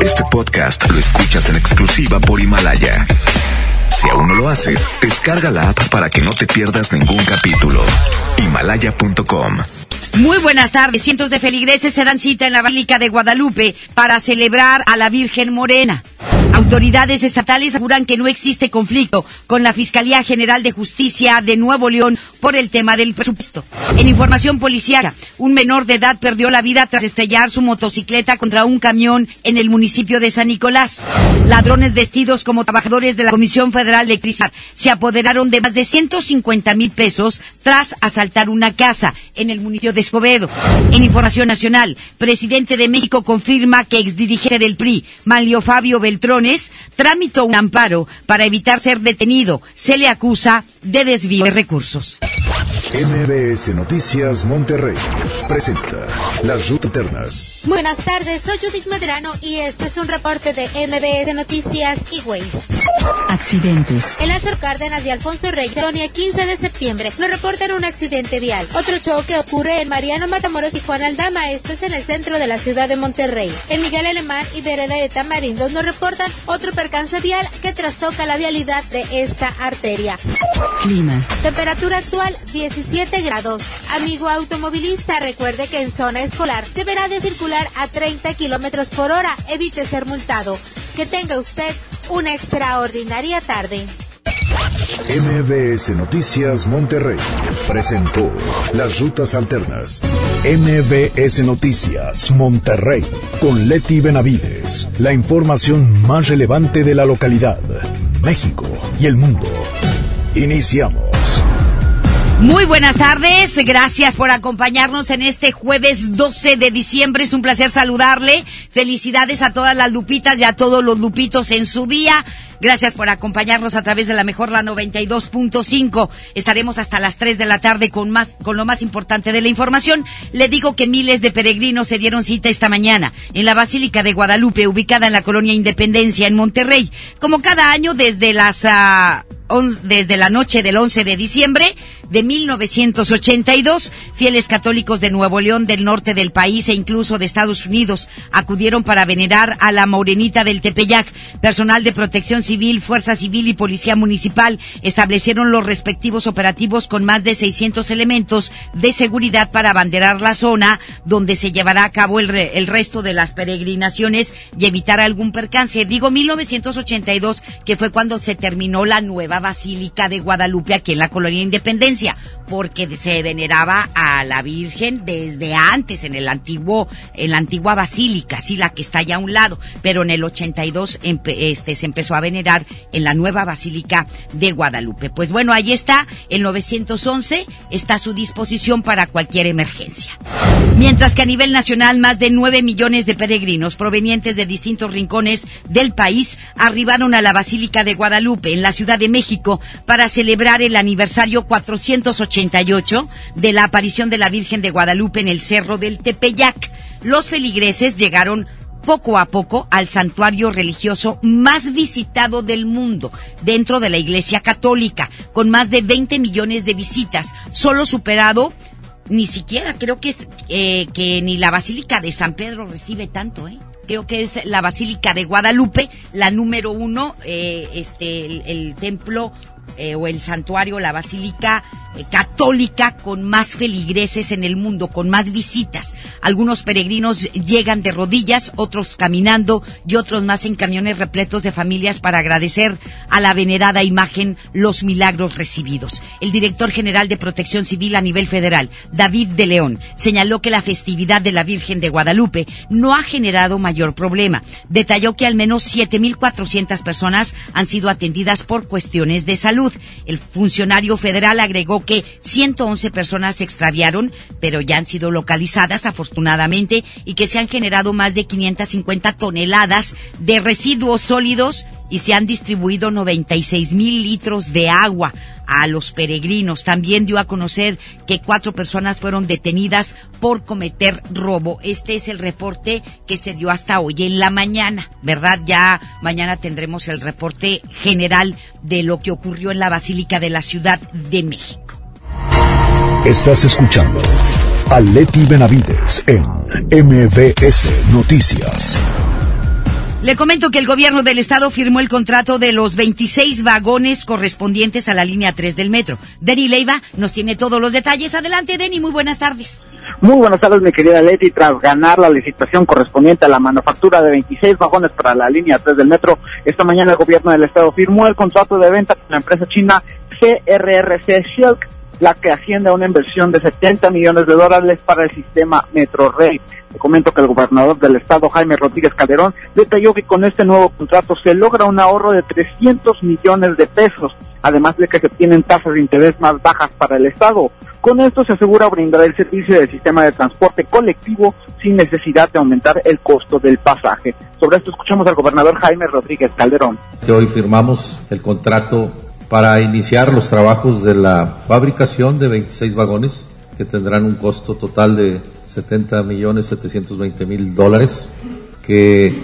Este podcast lo escuchas en exclusiva por Himalaya. Si aún no lo haces, descarga la app para que no te pierdas ningún capítulo. Himalaya.com Muy buenas tardes. Cientos de feligreses se dan cita en la Basílica de Guadalupe para celebrar a la Virgen Morena. Autoridades estatales aseguran que no existe conflicto con la Fiscalía General de Justicia de Nuevo León por el tema del presupuesto. En información policiaca, un menor de edad perdió la vida tras estrellar su motocicleta contra un camión en el municipio de San Nicolás. Ladrones vestidos como trabajadores de la Comisión Federal de Cristal se apoderaron de más de 150 mil pesos tras asaltar una casa en el municipio de Escobedo. En información nacional, presidente de México confirma que exdirigente del PRI, Manlio Fabio Beltrones, tramitó un amparo para evitar ser detenido. Se le acusa de desvío de recursos. MBS Noticias Monterrey presenta Las Rutas Eternas. Buenas tardes, soy Judith Medrano y este es un reporte de MBS Noticias y. Accidentes. En Lázaro Cárdenas y Alfonso Reyes, Colonia 15 de septiembre, nos reportan un accidente vial. Otro choque ocurre en Mariano Matamoros y Juan Aldama, esto es en el centro de la ciudad de Monterrey. En Miguel Alemán y Vereda de Tamarindos nos reportan otro percance vial que trastoca la vialidad de esta arteria. Clima. Temperatura actual 17 grados. Amigo automovilista, recuerde que en zona escolar deberá de circular a 30 kilómetros por hora. Evite ser multado. Que tenga usted una extraordinaria tarde. MBS Noticias Monterrey presentó Las Rutas Alternas. MBS Noticias Monterrey con Leti Benavides. La información más relevante de la localidad, México y el mundo. Iniciamos. Muy buenas tardes, gracias por acompañarnos en este jueves 12 de diciembre. Es un placer saludarle. Felicidades a todas las lupitas y a todos los lupitos en su día. Gracias por acompañarnos a través de la mejor la 92.5. Estaremos hasta las 3 de la tarde con más con lo más importante de la información. Le digo que miles de peregrinos se dieron cita esta mañana en la Basílica de Guadalupe, ubicada en la colonia Independencia en Monterrey. Como cada año desde las on- desde la noche del 11 de diciembre de 1982, fieles católicos de Nuevo León, del norte del país e incluso de Estados Unidos acudieron para venerar a la Morenita del Tepeyac. Personal de protección civil, fuerza civil y policía municipal establecieron los respectivos operativos con más de 600 elementos de seguridad para abanderar la zona donde se llevará a cabo el, re- el resto de las peregrinaciones y evitar algún percance. Digo 1982, que fue cuando se terminó la nueva Basílica de Guadalupe aquí en la Colonia Independencia, porque se veneraba a la Virgen desde antes en el antiguo, en la antigua Basílica, sí, la que está allá a un lado, pero en el 82 empe- este, se empezó a venerar en la nueva Basílica de Guadalupe. Pues bueno, ahí está, el 911 está a su disposición para cualquier emergencia. Mientras que a nivel nacional, más de 9 millones de peregrinos provenientes de distintos rincones del país arribaron a la Basílica de Guadalupe en la Ciudad de México para celebrar el aniversario 488 de la aparición de la Virgen de Guadalupe en el Cerro del Tepeyac. Los feligreses llegaron poco a poco al santuario religioso más visitado del mundo dentro de la Iglesia Católica, con más de 20 millones de visitas, solo superado ni siquiera creo que es eh, que ni la Basílica de San Pedro recibe tanto, ¿eh? Creo que es la Basílica de Guadalupe, la número uno, eh, este, el, templo eh, o el santuario, la Basílica católica con más feligreses en el mundo, con más visitas. Algunos peregrinos llegan de rodillas, otros caminando y otros más en camiones repletos de familias para agradecer a la venerada imagen los milagros recibidos. El director general de Protección Civil a nivel federal, David de León, señaló que la festividad de la Virgen de Guadalupe no ha generado mayor problema. Detalló que al menos 7.400 personas han sido atendidas por cuestiones de salud. El funcionario federal agregó que 111 personas se extraviaron, pero ya han sido localizadas afortunadamente y que se han generado más de 550 toneladas de residuos sólidos y se han distribuido 96 mil litros de agua a los peregrinos. También dio a conocer que cuatro personas fueron detenidas por cometer robo. Este es el reporte que se dio hasta hoy en la mañana, ¿verdad? Ya mañana tendremos el reporte general de lo que ocurrió en la Basílica de la Ciudad de México. Estás escuchando a Leti Benavides en MBS Noticias. Le comento que el gobierno del estado firmó el contrato de los 26 vagones correspondientes a la línea 3 del metro. Denny Leiva nos tiene todos los detalles. Adelante, Denny, muy buenas tardes. Muy buenas tardes, mi querida Leti. Tras ganar la licitación correspondiente a la manufactura de 26 vagones para la línea 3 del metro, esta mañana el gobierno del estado firmó el contrato de venta con la empresa china CRRC Shilk la que asciende a una inversión de 70 millones de dólares para el sistema Metro Rey. Te comento que el gobernador del estado, Jaime Rodríguez Calderón, detalló que con este nuevo contrato se logra un ahorro de 300 millones de pesos, además de que se obtienen tasas de interés más bajas para el estado. Con esto se asegura brindar el servicio del sistema de transporte colectivo sin necesidad de aumentar el costo del pasaje. Sobre esto escuchamos al gobernador Jaime Rodríguez Calderón. Hoy firmamos el contrato para iniciar los trabajos de la fabricación de 26 vagones que tendrán un costo total de 70 millones 720 mil dólares que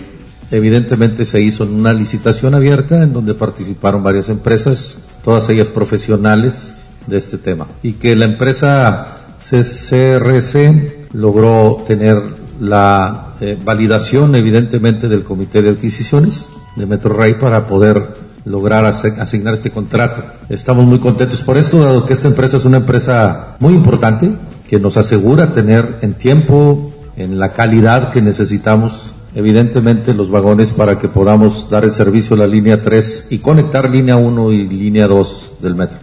evidentemente se hizo en una licitación abierta en donde participaron varias empresas, todas ellas profesionales de este tema. Y que la empresa CCRC logró tener la eh, validación evidentemente del comité de adquisiciones de Metrorrey para poder lograr asignar este contrato. Estamos muy contentos por esto, dado que esta empresa es una empresa muy importante que nos asegura tener en tiempo, en la calidad que necesitamos, evidentemente los vagones para que podamos dar el servicio a la línea 3 y conectar línea 1 y línea 2 del metro.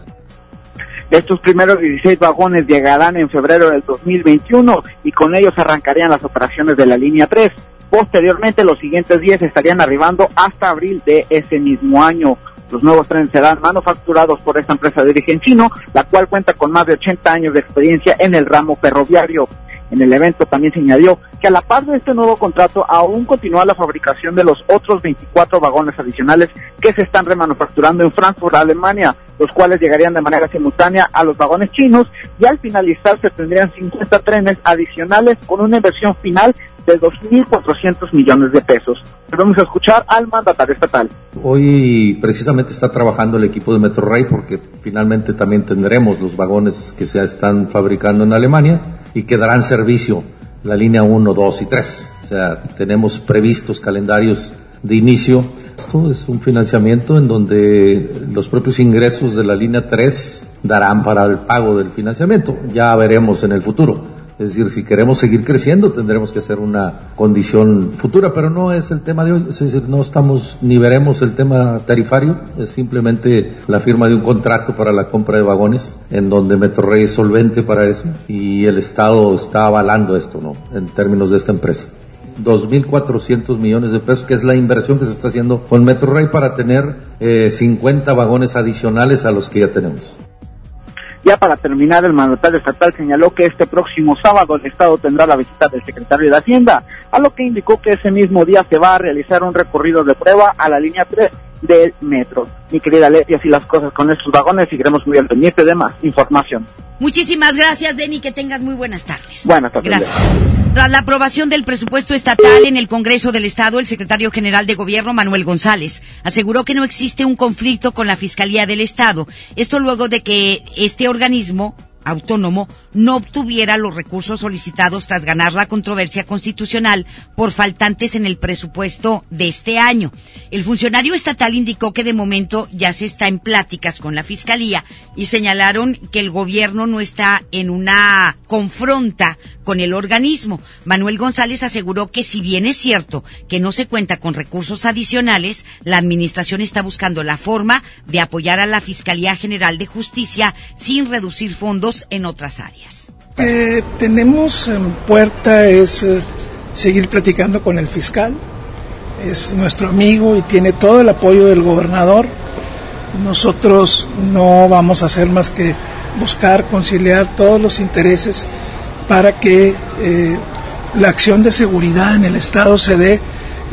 Estos primeros 16 vagones llegarán en febrero del 2021 y con ellos arrancarían las operaciones de la línea 3. Posteriormente, los siguientes días estarían arribando hasta abril de ese mismo año. Los nuevos trenes serán manufacturados por esta empresa de origen chino, la cual cuenta con más de 80 años de experiencia en el ramo ferroviario. En el evento también se añadió que a la par de este nuevo contrato aún continúa la fabricación de los otros 24 vagones adicionales que se están remanufacturando en Frankfurt, Alemania, los cuales llegarían de manera simultánea a los vagones chinos y al finalizar se tendrían 50 trenes adicionales con una inversión final de 2.400 millones de pesos. Vamos a escuchar al mandatario estatal. Hoy precisamente está trabajando el equipo de Metrorrey porque finalmente también tendremos los vagones que se están fabricando en Alemania y que darán servicio la línea 1, 2 y 3. O sea, tenemos previstos calendarios de inicio. Esto es un financiamiento en donde los propios ingresos de la línea 3 darán para el pago del financiamiento. Ya veremos en el futuro. Es decir, si queremos seguir creciendo, tendremos que hacer una condición futura, pero no es el tema de hoy. Es decir, no estamos ni veremos el tema tarifario, es simplemente la firma de un contrato para la compra de vagones, en donde Metrorrey es solvente para eso y el Estado está avalando esto, ¿no? En términos de esta empresa. 2.400 millones de pesos, que es la inversión que se está haciendo con Metrorrey para tener eh, 50 vagones adicionales a los que ya tenemos. Ya para terminar, el mandatario estatal señaló que este próximo sábado el Estado tendrá la visita del secretario de Hacienda, a lo que indicó que ese mismo día se va a realizar un recorrido de prueba a la línea 3 del metro. Mi querida Leti, así las cosas con estos vagones, seguiremos muy al pendiente de más información. Muchísimas gracias, Denny, que tengas muy buenas tardes. Buenas tardes. Gracias. Tras la aprobación del presupuesto estatal en el Congreso del Estado, el secretario general de Gobierno, Manuel González, aseguró que no existe un conflicto con la Fiscalía del Estado. Esto luego de que este organismo autónomo no obtuviera los recursos solicitados tras ganar la controversia constitucional por faltantes en el presupuesto de este año. El funcionario estatal indicó que de momento ya se está en pláticas con la Fiscalía y señalaron que el gobierno no está en una confronta con el organismo. Manuel González aseguró que si bien es cierto que no se cuenta con recursos adicionales, la Administración está buscando la forma de apoyar a la Fiscalía General de Justicia sin reducir fondos en otras áreas. Eh, tenemos en puerta es eh, seguir platicando con el fiscal. Es nuestro amigo y tiene todo el apoyo del gobernador. Nosotros no vamos a hacer más que buscar conciliar todos los intereses para que eh, la acción de seguridad en el Estado se dé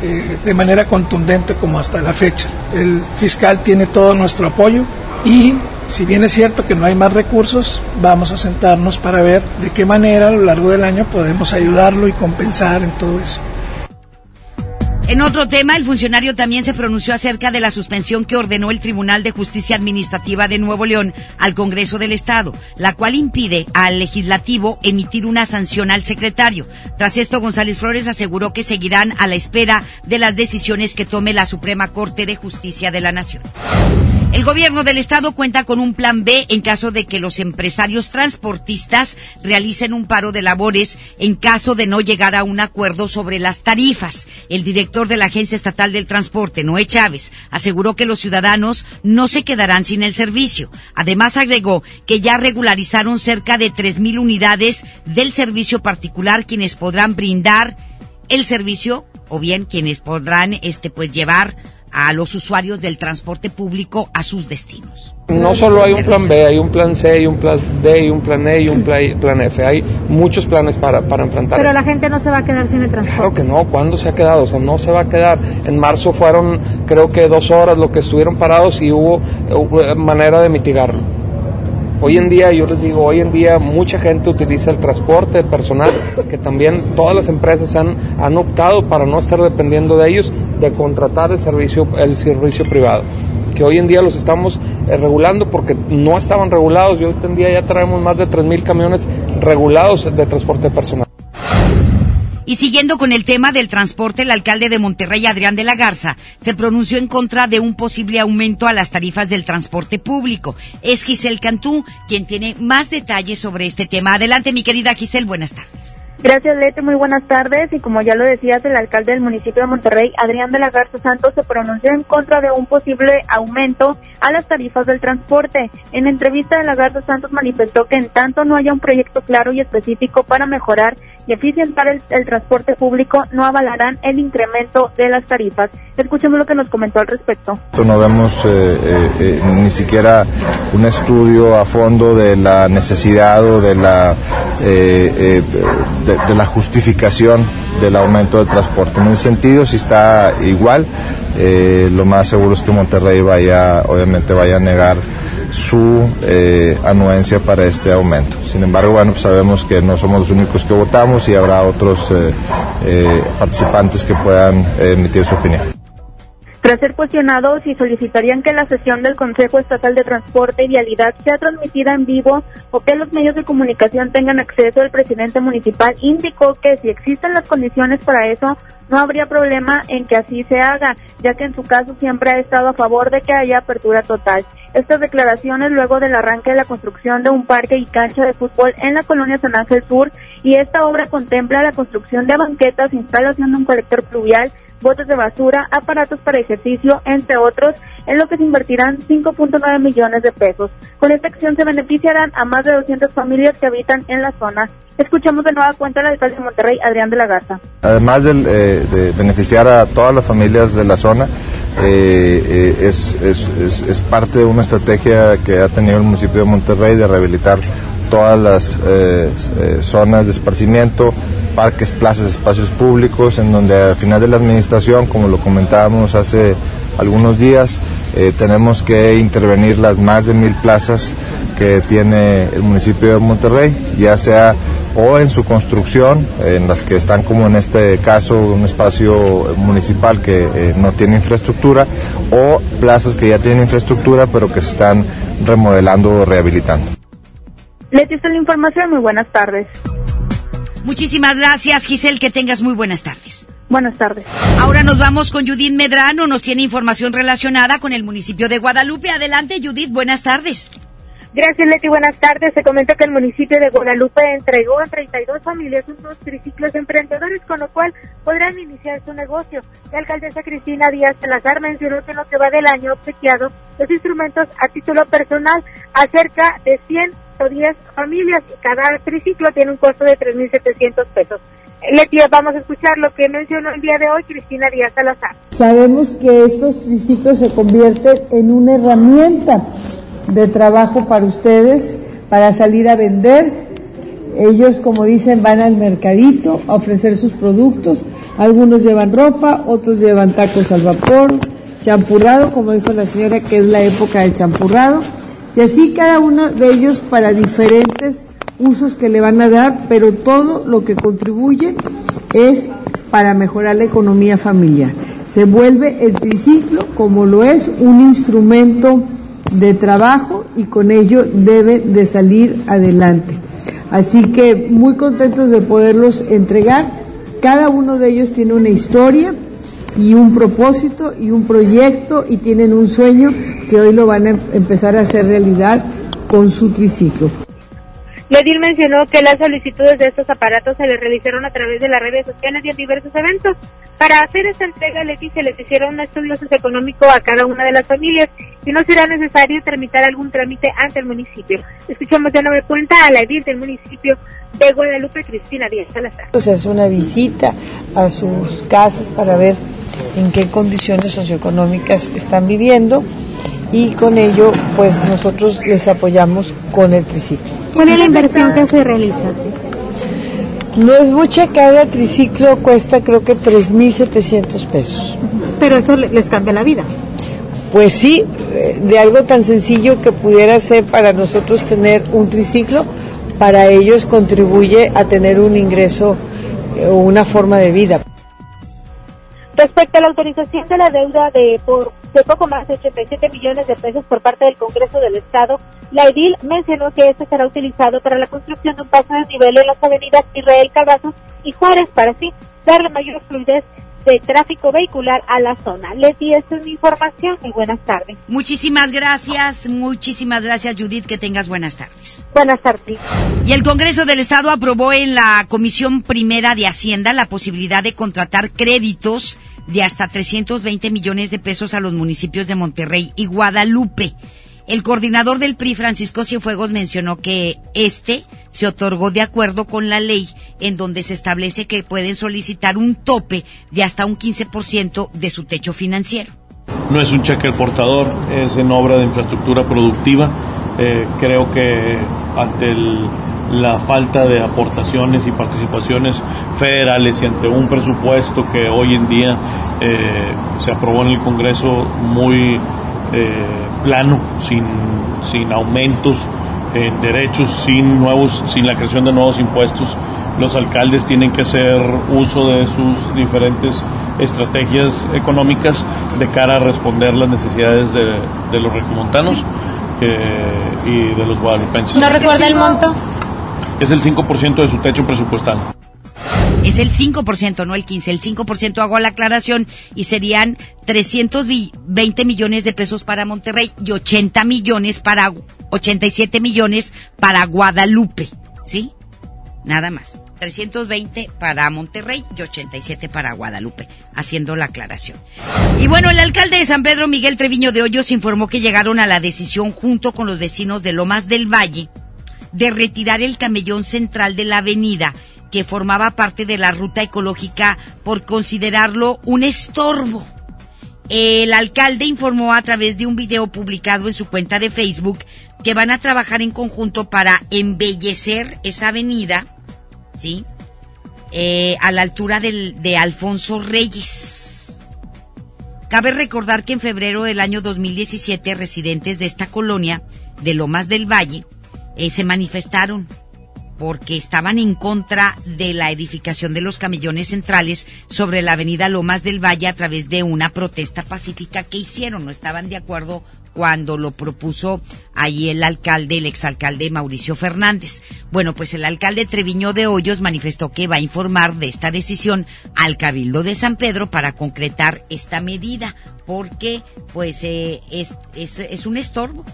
eh, de manera contundente como hasta la fecha. El fiscal tiene todo nuestro apoyo y si bien es cierto que no hay más recursos, vamos a sentarnos para ver de qué manera a lo largo del año podemos ayudarlo y compensar en todo eso. En otro tema, el funcionario también se pronunció acerca de la suspensión que ordenó el Tribunal de Justicia Administrativa de Nuevo León al Congreso del Estado, la cual impide al legislativo emitir una sanción al secretario. Tras esto, González Flores aseguró que seguirán a la espera de las decisiones que tome la Suprema Corte de Justicia de la Nación. El gobierno del estado cuenta con un plan B en caso de que los empresarios transportistas realicen un paro de labores en caso de no llegar a un acuerdo sobre las tarifas. El director de la Agencia Estatal del Transporte, Noé Chávez, aseguró que los ciudadanos no se quedarán sin el servicio. Además agregó que ya regularizaron cerca de 3.000 unidades del servicio particular quienes podrán brindar el servicio o bien quienes podrán este pues llevar a los usuarios del transporte público a sus destinos. No solo hay un plan B, hay un plan C, hay un plan D, hay un plan E y un plan F. Hay muchos planes para, para enfrentar. Pero la gente no se va a quedar sin el transporte. Claro que no. ¿Cuándo se ha quedado? O sea, no se va a quedar. En marzo fueron, creo que dos horas lo que estuvieron parados y hubo manera de mitigarlo. Hoy en día, yo les digo, hoy en día mucha gente utiliza el transporte personal, que también todas las empresas han, han optado para no estar dependiendo de ellos, de contratar el servicio, el servicio privado. Que hoy en día los estamos eh, regulando porque no estaban regulados. Yo hoy en día ya traemos más de 3.000 camiones regulados de transporte personal. Y siguiendo con el tema del transporte, el alcalde de Monterrey, Adrián de la Garza, se pronunció en contra de un posible aumento a las tarifas del transporte público. Es Giselle Cantú quien tiene más detalles sobre este tema. Adelante, mi querida Giselle, buenas tardes. Gracias, Lete. Muy buenas tardes. Y como ya lo decías, el alcalde del municipio de Monterrey, Adrián de la Garza Santos, se pronunció en contra de un posible aumento a las tarifas del transporte. En entrevista de la Garza Santos manifestó que en tanto no haya un proyecto claro y específico para mejorar y eficientar el, transporte público, no avalarán el incremento de las tarifas. Escuchemos lo que nos comentó al respecto. No vemos eh, eh, eh, ni siquiera un estudio a fondo de la necesidad o de la de, la justificación del aumento del transporte. En ese sentido, si está igual, eh, lo más seguro es que Monterrey vaya, obviamente vaya a negar su eh, anuencia para este aumento. Sin embargo, bueno, pues sabemos que no somos los únicos que votamos y habrá otros eh, participantes que puedan emitir su opinión. Tras ser cuestionados y solicitarían que la sesión del Consejo Estatal de Transporte y Vialidad sea transmitida en vivo o que los medios de comunicación tengan acceso, el presidente municipal indicó que si existen las condiciones para eso, no habría problema en que así se haga, ya que en su caso siempre ha estado a favor de que haya apertura total. Estas declaraciones luego del arranque de la construcción de un parque y cancha de fútbol en la colonia San Ángel Sur y esta obra contempla la construcción de banquetas, instalación de un colector pluvial, botes de basura, aparatos para ejercicio, entre otros, en lo que se invertirán 5.9 millones de pesos. Con esta acción se beneficiarán a más de 200 familias que habitan en la zona. Escuchamos de nueva cuenta al alcalde de Monterrey, Adrián de la Garza. Además de, eh, de beneficiar a todas las familias de la zona, eh, eh, es, parte de una estrategia que ha tenido el municipio de Monterrey de rehabilitar todas las zonas de esparcimiento, parques, plazas, espacios públicos, en donde al final de la administración, como lo comentábamos hace algunos días, eh, tenemos que intervenir las más de mil plazas que tiene el municipio de Monterrey, ya sea o en su construcción, en las que están como en este caso un espacio municipal que eh, no tiene infraestructura, o plazas que ya tienen infraestructura pero que se están remodelando o rehabilitando. Les la información, muy buenas tardes. Muchísimas gracias, Giselle. Que tengas muy buenas tardes. Buenas tardes. Ahora nos vamos con Judith Medrano. Nos tiene información relacionada con el municipio de Guadalupe. Adelante, Judith. Buenas tardes. Gracias, Leti. Buenas tardes. Se comenta que el municipio de Guadalupe entregó a 32 familias unos triciclos emprendedores, con lo cual podrán iniciar su negocio. La alcaldesa Cristina Díaz Salazar mencionó que en lo que va del año obsequiado los instrumentos a título personal a cerca de 100 10 familias cada triciclo tiene un costo de 3.700 pesos. Leti, vamos a escuchar lo que mencionó el día de hoy Cristina Díaz Salazar. Sabemos que estos triciclos se convierten en una herramienta de trabajo para ustedes, para salir a vender. Ellos, como dicen, van al mercadito a ofrecer sus productos. Algunos llevan ropa, otros llevan tacos al vapor, champurrado, como dijo la señora, que es la época del champurrado y así cada uno de ellos para diferentes usos que le van a dar, pero todo lo que contribuye es para mejorar la economía familiar. Se vuelve el triciclo como lo es un instrumento de trabajo y con ello debe de salir adelante. Así que muy contentos de poderlos entregar. Cada uno de ellos tiene una historia y un propósito y un proyecto y tienen un sueño que hoy lo van a empezar a hacer realidad con su triciclo. Ledil mencionó que las solicitudes de estos aparatos se les realizaron a través de las redes sociales y en diversos eventos. Para hacer esta entrega, Leti se les hicieron un estudio socioeconómico a cada una de las familias y no será necesario tramitar algún trámite ante el municipio. Escuchamos de nueva cuenta a la edil del municipio de Guadalupe, Cristina Díaz Salazar. Pues es una visita a sus casas para ver en qué condiciones socioeconómicas están viviendo y con ello pues nosotros les apoyamos con el triciclo. ¿Cuál es la inversión que se realiza? No es mucha, cada triciclo cuesta creo que 3.700 pesos. Pero eso les cambia la vida. Pues sí, eh, de algo tan sencillo que pudiera ser para nosotros tener un triciclo, para ellos contribuye a tener un ingreso eh, o una forma de vida. Respecto a la autorización de la deuda de por de poco más de 87 millones de pesos por parte del Congreso del Estado, la edil mencionó que este será utilizado para la construcción de un paso de nivel en las avenidas Israel Cavazos y Juárez para así darle mayor fluidez de tráfico vehicular a la zona. Leti, esta es mi información y buenas tardes. Muchísimas gracias, muchísimas gracias Judith, que tengas buenas tardes. Buenas tardes. Y el Congreso del Estado aprobó en la Comisión Primera de Hacienda la posibilidad de contratar créditos de hasta 320 millones de pesos a los municipios de Monterrey y Guadalupe. El coordinador del PRI, Francisco Cienfuegos, mencionó que este se otorgó de acuerdo con la ley en donde se establece que pueden solicitar un tope de hasta un 15% de su techo financiero. No es un cheque el portador, es en obra de infraestructura productiva. Eh, creo que ante la falta de aportaciones y participaciones federales y ante un presupuesto que hoy en día eh, se aprobó en el Congreso muy eh, plano, sin, sin aumentos en derechos, sin nuevos, sin la creación de nuevos impuestos. Los alcaldes tienen que hacer uso de sus diferentes estrategias económicas de cara a responder las necesidades de, los regiomontanos eh, y de los guadalupenses. ¿No recuerda el monto? Es el 5% de su techo presupuestal. Es el 5%, no el 15. El 5% hago la aclaración y serían 320 millones de pesos para Monterrey y 80 millones para 87 millones para Guadalupe, ¿sí? Nada más. 320 para Monterrey y 87 para Guadalupe, haciendo la aclaración. Y bueno, el alcalde de San Pedro, Miguel Treviño de Hoyos, informó que llegaron a la decisión junto con los vecinos de Lomas del Valle de retirar el camellón central de la avenida que formaba parte de la ruta ecológica por considerarlo un estorbo. El alcalde informó a través de un video publicado en su cuenta de Facebook que van a trabajar en conjunto para embellecer esa avenida, ¿sí? Eh, a la altura del, de Alfonso Reyes. Cabe recordar que en febrero del año 2017 residentes de esta colonia, de Lomas del Valle, eh, se manifestaron porque estaban en contra de la edificación de los camellones centrales sobre la avenida Lomas del Valle a través de una protesta pacífica que hicieron. No estaban de acuerdo cuando lo propuso ahí el alcalde, el exalcalde Mauricio Fernández. Bueno, pues el alcalde Treviño de Hoyos manifestó que va a informar de esta decisión al Cabildo de San Pedro para concretar esta medida, porque pues eh, es, es, es un estorbo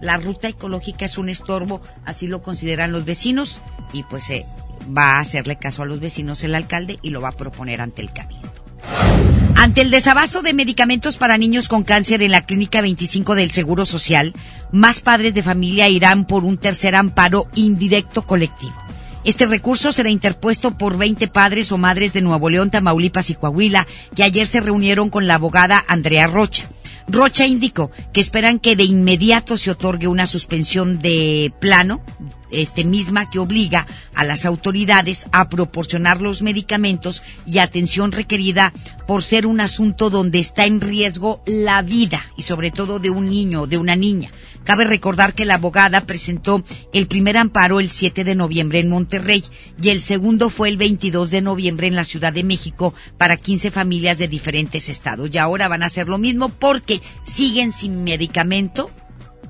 la ruta ecológica es un estorbo, así lo consideran los vecinos y pues se va a hacerle caso a los vecinos el alcalde y lo va a proponer ante el cabildo. Ante el desabasto de medicamentos para niños con cáncer en la Clínica 25 del Seguro Social, más padres de familia irán por un tercer amparo indirecto colectivo. Este recurso será interpuesto por 20 padres o madres de Nuevo León, Tamaulipas y Coahuila, que ayer se reunieron con la abogada Andrea Rocha. Rocha indicó que esperan que de inmediato se otorgue una suspensión de plano este misma que obliga a las autoridades a proporcionar los medicamentos y atención requerida por ser un asunto donde está en riesgo la vida y sobre todo de un niño o de una niña. Cabe recordar que la abogada presentó el primer amparo el 7 de noviembre en Monterrey y el segundo fue el 22 de noviembre en la Ciudad de México para 15 familias de diferentes estados. Y ahora van a hacer lo mismo porque siguen sin medicamento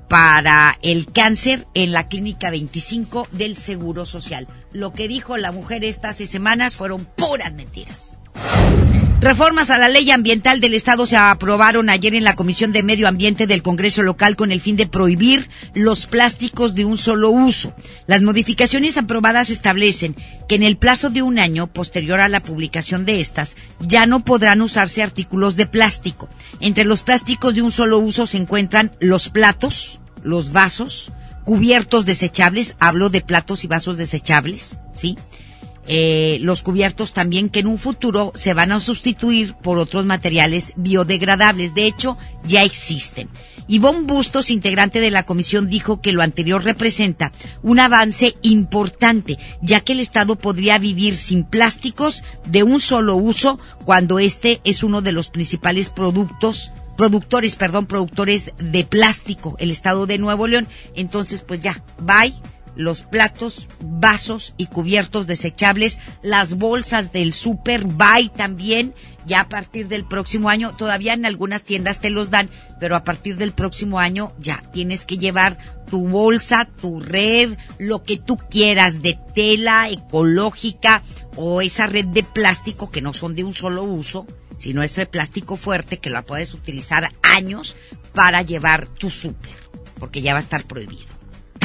para el cáncer en la clínica 25 del Seguro Social. Lo que dijo la mujer estas semanas fueron puras mentiras. Reformas a la ley ambiental del Estado se aprobaron ayer en la Comisión de Medio Ambiente del Congreso local con el fin de prohibir los plásticos de un solo uso. Las modificaciones aprobadas establecen que en el plazo de un año posterior a la publicación de estas ya no podrán usarse artículos de plástico. Entre los plásticos de un solo uso se encuentran los platos, los vasos, cubiertos desechables, hablo de platos y vasos desechables, ¿sí? Eh, los cubiertos también que en un futuro se van a sustituir por otros materiales biodegradables. De hecho, ya existen. Ivonne Bustos, integrante de la comisión, dijo que lo anterior representa un avance importante, ya que el Estado podría vivir sin plásticos de un solo uso cuando este es uno de los principales productos productores, perdón, productores de plástico, el Estado de Nuevo León. Entonces, pues ya, bye los platos, vasos y cubiertos desechables, las bolsas del Super Buy también, ya a partir del próximo año, todavía en algunas tiendas te los dan, pero a partir del próximo año ya tienes que llevar tu bolsa, tu red, lo que tú quieras de tela ecológica o esa red de plástico que no son de un solo uso, sino ese plástico fuerte que la puedes utilizar años para llevar tu súper, porque ya va a estar prohibido.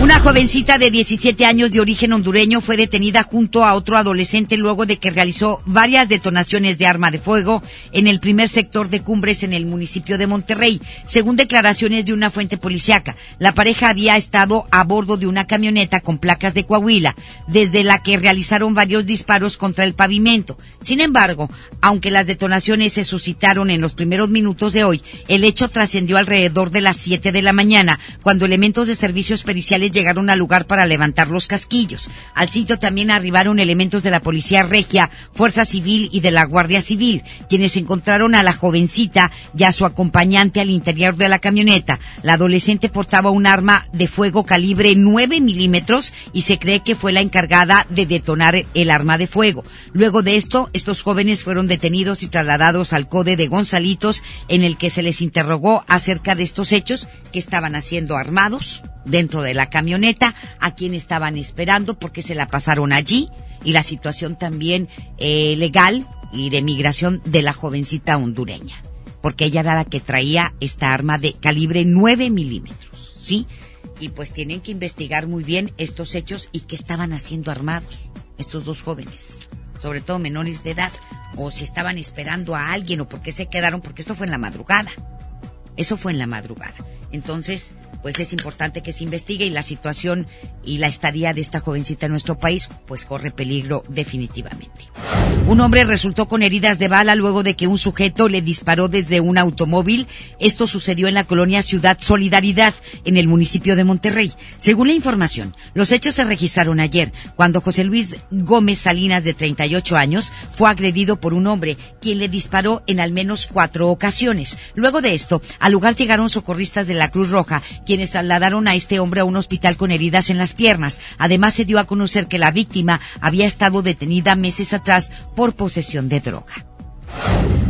Una jovencita de 17 años de origen hondureño fue detenida junto a otro adolescente luego de que realizó varias detonaciones de arma de fuego en el primer sector de Cumbres en el municipio de Monterrey. Según declaraciones de una fuente policiaca, la pareja había estado a bordo de una camioneta con placas de Coahuila, desde la que realizaron varios disparos contra el pavimento. Sin embargo, aunque las detonaciones se suscitaron en los primeros minutos de hoy, el hecho trascendió alrededor de las 7 de la mañana, cuando elementos de servicios periciales llegaron al lugar para levantar los casquillos. Al sitio también arribaron elementos de la Policía Regia, Fuerza Civil y de la Guardia Civil, quienes encontraron a la jovencita y a su acompañante al interior de la camioneta. La adolescente portaba un arma de fuego calibre 9 milímetros y se cree que fue la encargada de detonar el arma de fuego. Luego de esto, estos jóvenes fueron detenidos y trasladados al CODE de Gonzalitos, en el que se les interrogó acerca de estos hechos que estaban haciendo armados dentro de la camioneta, a quien estaban esperando porque se la pasaron allí y la situación también eh, legal y de migración de la jovencita hondureña, porque ella era la que traía esta arma de calibre 9 milímetros, ¿sí? Y pues tienen que investigar muy bien estos hechos y qué estaban haciendo armados estos dos jóvenes, sobre todo menores de edad, o si estaban esperando a alguien o por qué se quedaron, porque esto fue en la madrugada. Eso fue en la madrugada. Entonces, pues es importante que se investigue y la situación y la estadía de esta jovencita en nuestro país pues corre peligro definitivamente. Un hombre resultó con heridas de bala luego de que un sujeto le disparó desde un automóvil. Esto sucedió en la colonia Ciudad Solidaridad, en el municipio de Monterrey. Según la información, los hechos se registraron ayer, cuando José Luis Gómez Salinas, de 38 años, fue agredido por un hombre, quien le disparó en al menos cuatro ocasiones. Luego de esto, al lugar llegaron socorristas de la Cruz Roja, quienes trasladaron a este hombre a un hospital con heridas en las piernas. Además, se dio a conocer que la víctima había estado detenida meses atrás por posesión de droga.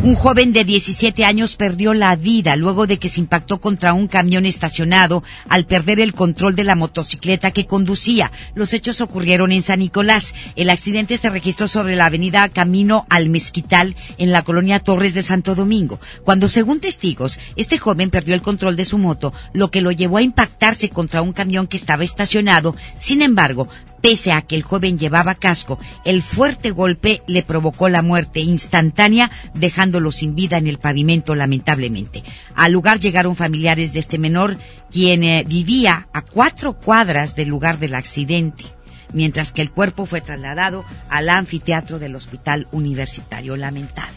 Un joven de 17 años perdió la vida luego de que se impactó contra un camión estacionado al perder el control de la motocicleta que conducía. Los hechos ocurrieron en San Nicolás. El accidente se registró sobre la avenida Camino al Mezquital en la colonia Torres de Santo Domingo, cuando según testigos, este joven perdió el control de su moto, lo que lo llevó a impactarse contra un camión que estaba estacionado. Sin embargo, Pese a que el joven llevaba casco, el fuerte golpe le provocó la muerte instantánea, dejándolo sin vida en el pavimento lamentablemente. Al lugar llegaron familiares de este menor, quien eh, vivía a cuatro cuadras del lugar del accidente, mientras que el cuerpo fue trasladado al anfiteatro del Hospital Universitario. Lamentable.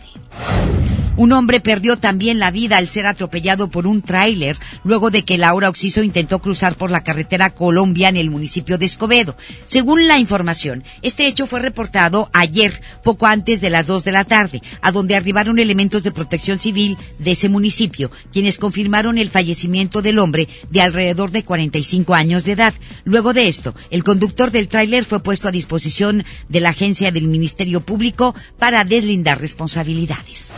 Un hombre perdió también la vida al ser atropellado por un tráiler luego de que Laura Oxiso intentó cruzar por la carretera Colombia en el municipio de Escobedo. Según la información, este hecho fue reportado ayer, poco antes de las 2 de la tarde, a donde arribaron elementos de protección civil de ese municipio, quienes confirmaron el fallecimiento del hombre de alrededor de 45 años de edad. Luego de esto, el conductor del tráiler fue puesto a disposición de la agencia del Ministerio Público para deslindar responsabilidades.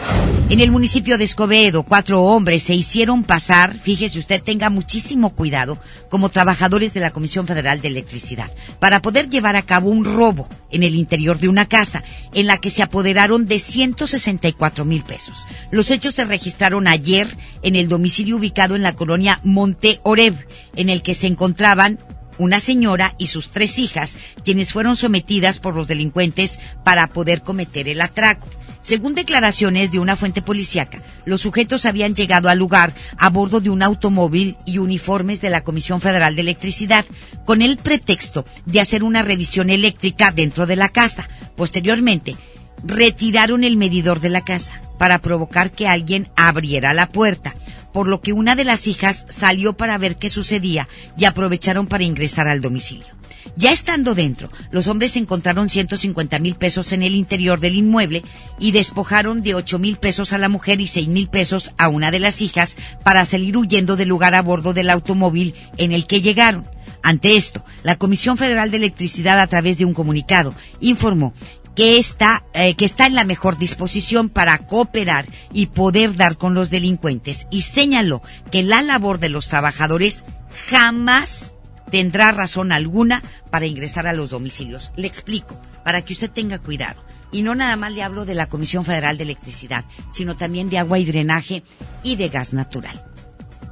En el municipio de Escobedo, cuatro hombres se hicieron pasar, fíjese usted, tenga muchísimo cuidado, como trabajadores de la Comisión Federal de Electricidad, para poder llevar a cabo un robo en el interior de una casa, en la que se apoderaron de 164 mil pesos. Los hechos se registraron ayer en el domicilio ubicado en la colonia Monte Oreb, en el que se encontraban una señora y sus tres hijas, quienes fueron sometidas por los delincuentes para poder cometer el atraco. Según declaraciones de una fuente policíaca, los sujetos habían llegado al lugar a bordo de un automóvil y uniformes de la Comisión Federal de Electricidad, con el pretexto de hacer una revisión eléctrica dentro de la casa. Posteriormente, retiraron el medidor de la casa para provocar que alguien abriera la puerta, por lo que una de las hijas salió para ver qué sucedía y aprovecharon para ingresar al domicilio. Ya estando dentro, los hombres encontraron 150 mil pesos en el interior del inmueble y despojaron de 8 mil pesos a la mujer y 6 mil pesos a una de las hijas para salir huyendo del lugar a bordo del automóvil en el que llegaron. Ante esto, la Comisión Federal de Electricidad, a través de un comunicado, informó que está, eh, que está en la mejor disposición para cooperar y poder dar con los delincuentes y señaló que la labor de los trabajadores jamás tendrá razón alguna para ingresar a los domicilios. Le explico, para que usted tenga cuidado. Y no nada más le hablo de la Comisión Federal de Electricidad, sino también de agua y drenaje y de gas natural.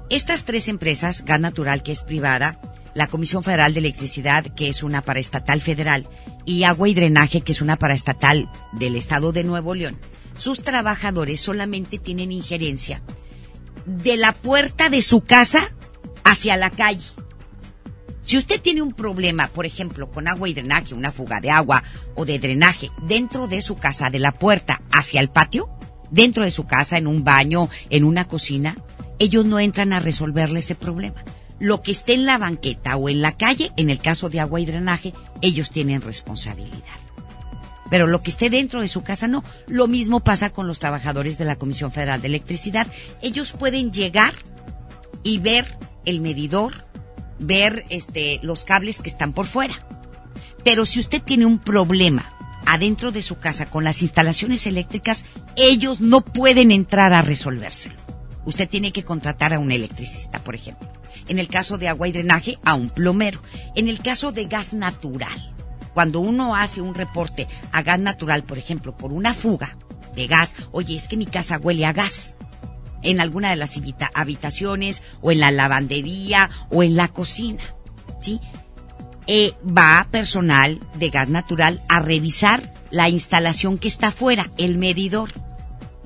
Estas tres empresas, gas natural que es privada, la Comisión Federal de Electricidad que es una paraestatal federal y agua y drenaje que es una paraestatal del estado de Nuevo León, sus trabajadores solamente tienen injerencia de la puerta de su casa hacia la calle. Si usted tiene un problema, por ejemplo, con agua y drenaje, una fuga de agua o de drenaje dentro de su casa, de la puerta hacia el patio, dentro de su casa, en un baño, en una cocina, ellos no entran a resolverle ese problema. Lo que esté en la banqueta o en la calle, en el caso de agua y drenaje, ellos tienen responsabilidad. Pero lo que esté dentro de su casa no. Lo mismo pasa con los trabajadores de la Comisión Federal de Electricidad. Ellos pueden llegar y ver el medidor, ver este, los cables que están por fuera. Pero si usted tiene un problema adentro de su casa con las instalaciones eléctricas, ellos no pueden entrar a resolvérselo. Usted tiene que contratar a un electricista, por ejemplo. En el caso de agua y drenaje, a un plomero. En el caso de gas natural, cuando uno hace un reporte a gas natural, por ejemplo, por una fuga de gas, oye, es que mi casa huele a gas en alguna de las habitaciones o en la lavandería o en la cocina, ¿sí? Eh, va personal de gas natural a revisar la instalación que está afuera, el medidor.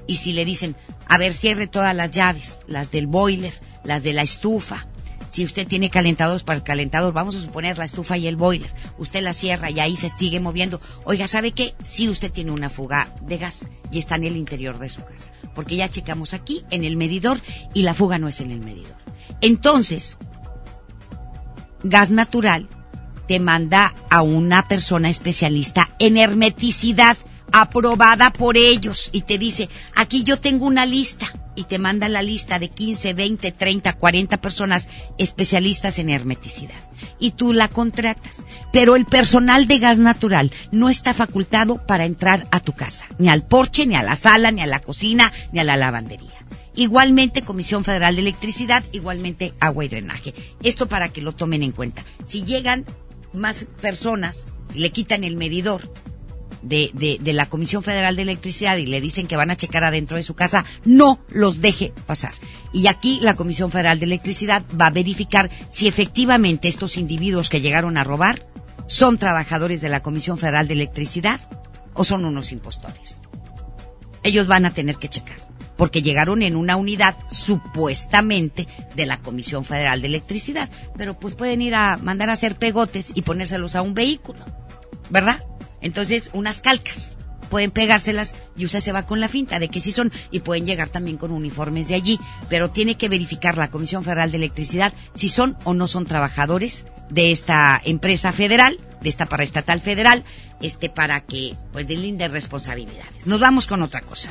Y si le dicen, a ver, cierre todas las llaves, las del boiler, las de la estufa. Si usted tiene calentadores para el calentador, vamos a suponer la estufa y el boiler. Usted la cierra y ahí se sigue moviendo. Oiga, ¿sabe qué? Si usted tiene una fuga de gas y está en el interior de su casa porque ya checamos aquí en el medidor y la fuga no es en el medidor. Entonces, gas natural te manda a una persona especialista en hermeticidad aprobada por ellos y te dice, aquí yo tengo una lista y te manda la lista de 15, 20, 30, 40 personas especialistas en hermeticidad y tú la contratas. Pero el personal de gas natural no está facultado para entrar a tu casa, ni al porche, ni a la sala, ni a la cocina, ni a la lavandería. Igualmente Comisión Federal de Electricidad, igualmente agua y drenaje. Esto para que lo tomen en cuenta. Si llegan más personas, le quitan el medidor, de, de, la Comisión Federal de Electricidad y le dicen que van a checar adentro de su casa, no los deje pasar. Y aquí la Comisión Federal de Electricidad va a verificar si efectivamente estos individuos que llegaron a robar son trabajadores de la Comisión Federal de Electricidad o son unos impostores. Ellos van a tener que checar, porque llegaron en una unidad supuestamente de la Comisión Federal de Electricidad, pero pues pueden ir a mandar a hacer pegotes y ponérselos a un vehículo, ¿verdad? Entonces, unas calcas pueden pegárselas y usted se va con la finta de que sí son y pueden llegar también con uniformes de allí, pero tiene que verificar la Comisión Federal de Electricidad si son o no son trabajadores de esta empresa federal, de esta paraestatal federal, este para que pues de responsabilidades. Nos vamos con otra cosa.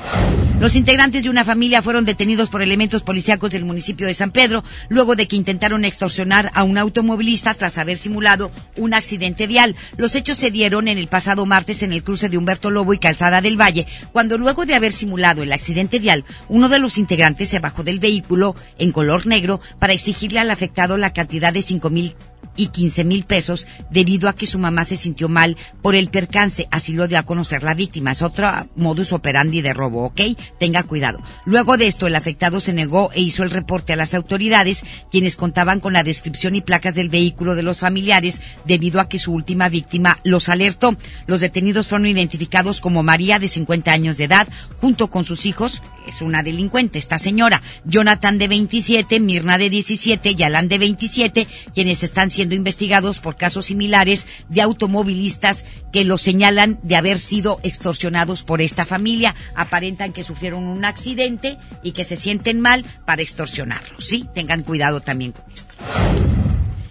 Los integrantes de una familia fueron detenidos por elementos policíacos del municipio de San Pedro luego de que intentaron extorsionar a un automovilista tras haber simulado un accidente vial. Los hechos se dieron en el pasado martes en el cruce de Humberto Lobo y Calzada del Valle, cuando luego de haber simulado el accidente vial, uno de los integrantes se bajó del vehículo en color negro para exigirle al afectado la cantidad de cinco mil y 15 mil pesos debido a que su mamá se sintió mal por el percance. Así lo dio a conocer la víctima. Es otro modus operandi de robo, ¿ok? Tenga cuidado. Luego de esto, el afectado se negó e hizo el reporte a las autoridades, quienes contaban con la descripción y placas del vehículo de los familiares debido a que su última víctima los alertó. Los detenidos fueron identificados como María, de 50 años de edad, junto con sus hijos, es una delincuente, esta señora, Jonathan de 27, Mirna de 17 y Alan de 27, quienes están siendo investigados por casos similares de automovilistas que los señalan de haber sido extorsionados por esta familia. Aparentan que sufrieron un accidente y que se sienten mal para extorsionarlos. Sí, tengan cuidado también con esto.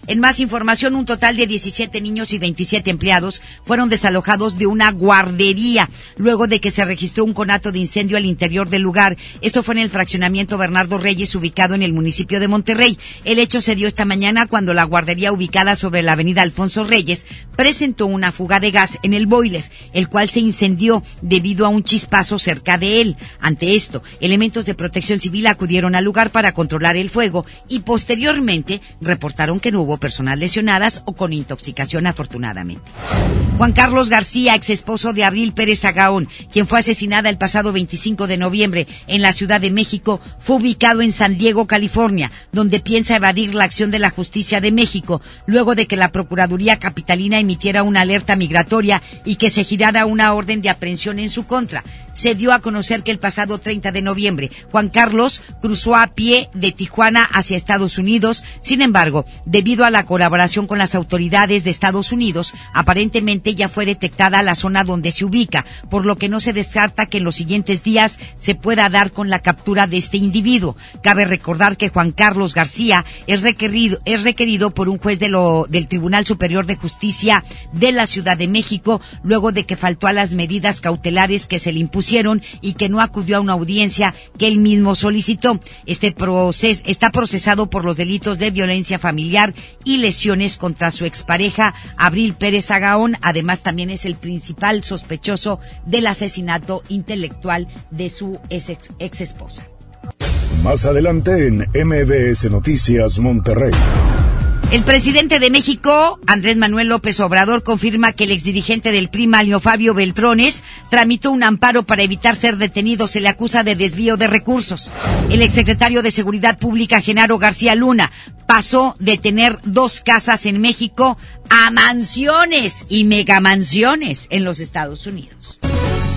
En más información, un total de 17 niños y 27 empleados fueron desalojados de una guardería luego de que se registró un conato de incendio al interior del lugar. Esto fue en el fraccionamiento Bernardo Reyes, ubicado en el municipio de Monterrey. El hecho se dio esta mañana cuando la guardería ubicada sobre la avenida Alfonso Reyes presentó una fuga de gas en el boiler, el cual se incendió debido a un chispazo cerca de él. Ante esto, elementos de protección civil acudieron al lugar para controlar el fuego y posteriormente reportaron que no hubo personas lesionadas o con intoxicación afortunadamente. Juan Carlos García, ex esposo de Abril Pérez Agaón, quien fue asesinada el pasado 25 de noviembre en la Ciudad de México, fue ubicado en San Diego, California, donde piensa evadir la acción de la justicia de México, luego de que la Procuraduría Capitalina emitiera una alerta migratoria y que se girara una orden de aprehensión en su contra. Se dio a conocer que el pasado 30 de noviembre, Juan Carlos cruzó a pie de Tijuana hacia Estados Unidos. Sin embargo, debido a la colaboración con las autoridades de Estados Unidos, aparentemente ya fue detectada la zona donde se ubica, por lo que no se descarta que en los siguientes días se pueda dar con la captura de este individuo. Cabe recordar que Juan Carlos García es requerido, es requerido por un juez de lo, del Tribunal Superior de Justicia de la Ciudad de México, luego de que faltó a las medidas cautelares que se le impusieron y que no acudió a una audiencia que él mismo solicitó. Este proceso está procesado por los delitos de violencia familiar y lesiones contra su expareja, Abril Pérez Agaón. Además, también es el principal sospechoso del asesinato intelectual de su ex, ex esposa. Más adelante en MBS Noticias Monterrey. El presidente de México, Andrés Manuel López Obrador, confirma que el exdirigente del PRI, Malio Fabio Beltrones, tramitó un amparo para evitar ser detenido. Se le acusa de desvío de recursos. El exsecretario de Seguridad Pública, Genaro García Luna, pasó de tener dos casas en México a mansiones y megamansiones en los Estados Unidos.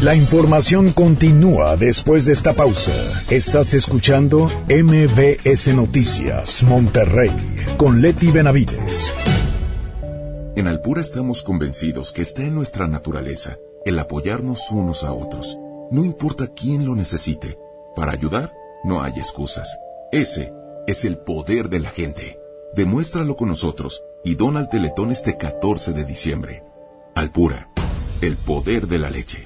La información continúa después de esta pausa. Estás escuchando MBS Noticias Monterrey con Leti Benavides. En Alpura estamos convencidos que está en nuestra naturaleza el apoyarnos unos a otros. No importa quién lo necesite. Para ayudar, no hay excusas. Ese es el poder de la gente. Demuéstralo con nosotros y dona al Teletón este 14 de diciembre. Alpura, el poder de la leche.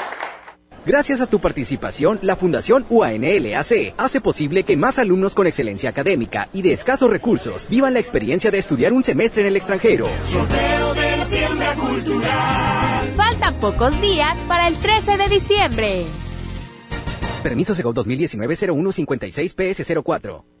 Gracias a tu participación, la Fundación UANLAC hace posible que más alumnos con excelencia académica y de escasos recursos vivan la experiencia de estudiar un semestre en el extranjero. Sorteo de la siembra cultural. Faltan pocos días para el 13 de diciembre. Permiso Segov 2019-0156-PS04.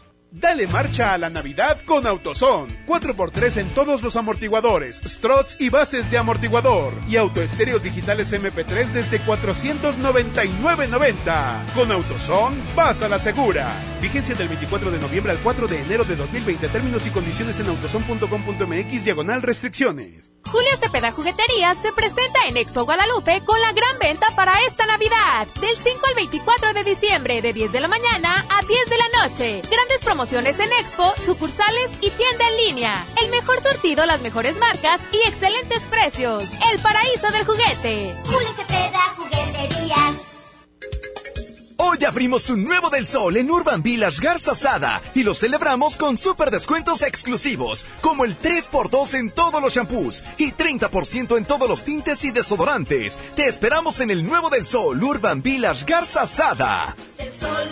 Dale marcha a la Navidad con Autoson. 4x3 en todos los amortiguadores, struts y bases de amortiguador. Y autoestéreos digitales MP3 desde 499.90. Con Autoson, vas a la segura. Vigencia del 24 de noviembre al 4 de enero de 2020. Términos y condiciones en autoson.com.mx diagonal restricciones. Julio Cepeda Jugueterías se presenta en Expo Guadalupe con la gran venta para esta Navidad. Del 5 al 24 de diciembre, de 10 de la mañana a 10 de la noche. Grandes promociones en Expo, sucursales y tienda en línea. El mejor sortido, las mejores marcas y excelentes precios. El paraíso del juguete. Julio Cepeda Jugueterías. Hoy abrimos un nuevo del sol en Urban Village Garza Sada y lo celebramos con super descuentos exclusivos, como el 3x2 en todos los shampoos y 30% en todos los tintes y desodorantes. Te esperamos en el nuevo del sol Urban Village Garza Sada. El sol.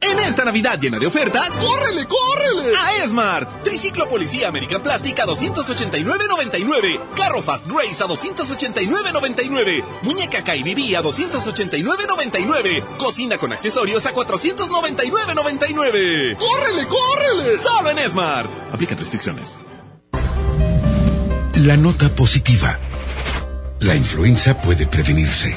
En esta Navidad llena de ofertas, ¡córrele, córrele! A Esmart. Triciclo Policía American Plastic a 289.99. Carro Fast Race a 289.99. Muñeca KBB a 289.99. Cocina con accesorios a 499.99. ¡Córrele, córrele! Solo en Esmart. Aplica restricciones. La nota positiva. La influenza puede prevenirse.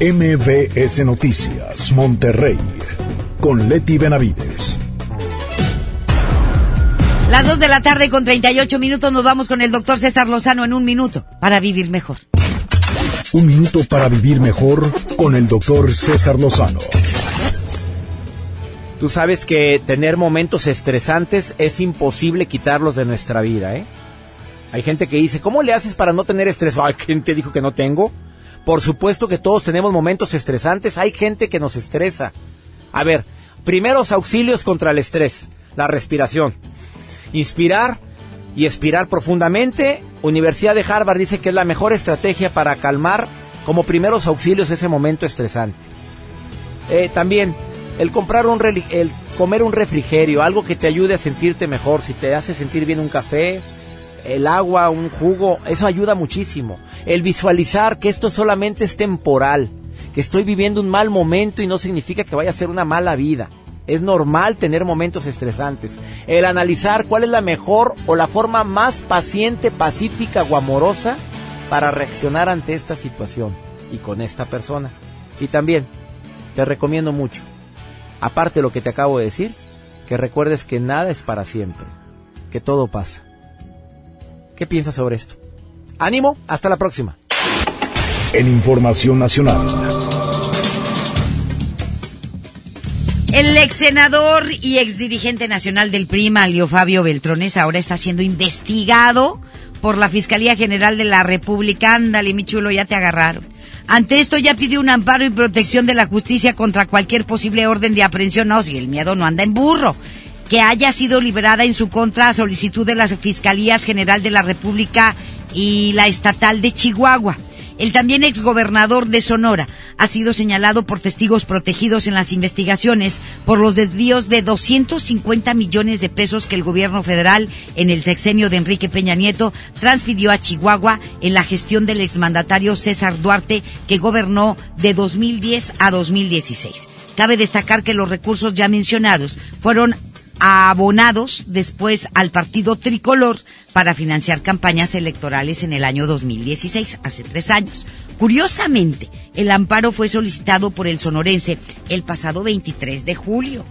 MBS Noticias, Monterrey, con Leti Benavides. Las 2 de la tarde con 38 minutos nos vamos con el doctor César Lozano en un minuto para vivir mejor. Un minuto para vivir mejor con el doctor César Lozano. Tú sabes que tener momentos estresantes es imposible quitarlos de nuestra vida, ¿eh? Hay gente que dice, ¿cómo le haces para no tener estrés? Ay, ¿quién te dijo que no tengo? Por supuesto que todos tenemos momentos estresantes, hay gente que nos estresa. A ver, primeros auxilios contra el estrés, la respiración. Inspirar y expirar profundamente. Universidad de Harvard dice que es la mejor estrategia para calmar como primeros auxilios ese momento estresante. Eh, también, el comprar un el comer un refrigerio, algo que te ayude a sentirte mejor, si te hace sentir bien un café, el agua, un jugo, eso ayuda muchísimo. El visualizar que esto solamente es temporal, que estoy viviendo un mal momento y no significa que vaya a ser una mala vida. Es normal tener momentos estresantes. El analizar cuál es la mejor o la forma más paciente, pacífica o amorosa para reaccionar ante esta situación y con esta persona. Y también te recomiendo mucho, aparte de lo que te acabo de decir, que recuerdes que nada es para siempre, que todo pasa. ¿Qué piensas sobre esto? Ánimo, hasta la próxima. En Información Nacional. El ex senador y ex dirigente nacional del PRI, Malio Fabio Beltrones, ahora está siendo investigado por la Fiscalía General de la República. Ándale, mi chulo, ya te agarraron. Ante esto ya pidió un amparo y protección de la justicia contra cualquier posible orden de aprehensión. No, si el miedo no anda en burro. Que haya sido liberada en su contra a solicitud de las Fiscalías General de la República y la Estatal de Chihuahua. El también exgobernador de Sonora ha sido señalado por testigos protegidos en las investigaciones por los desvíos de 250 millones de pesos que el gobierno federal en el sexenio de Enrique Peña Nieto transfirió a Chihuahua en la gestión del exmandatario César Duarte que gobernó de 2010 a 2016. Cabe destacar que los recursos ya mencionados fueron abonados después al partido tricolor para financiar campañas electorales en el año 2016, hace tres años. Curiosamente, el amparo fue solicitado por el sonorense el pasado 23 de julio.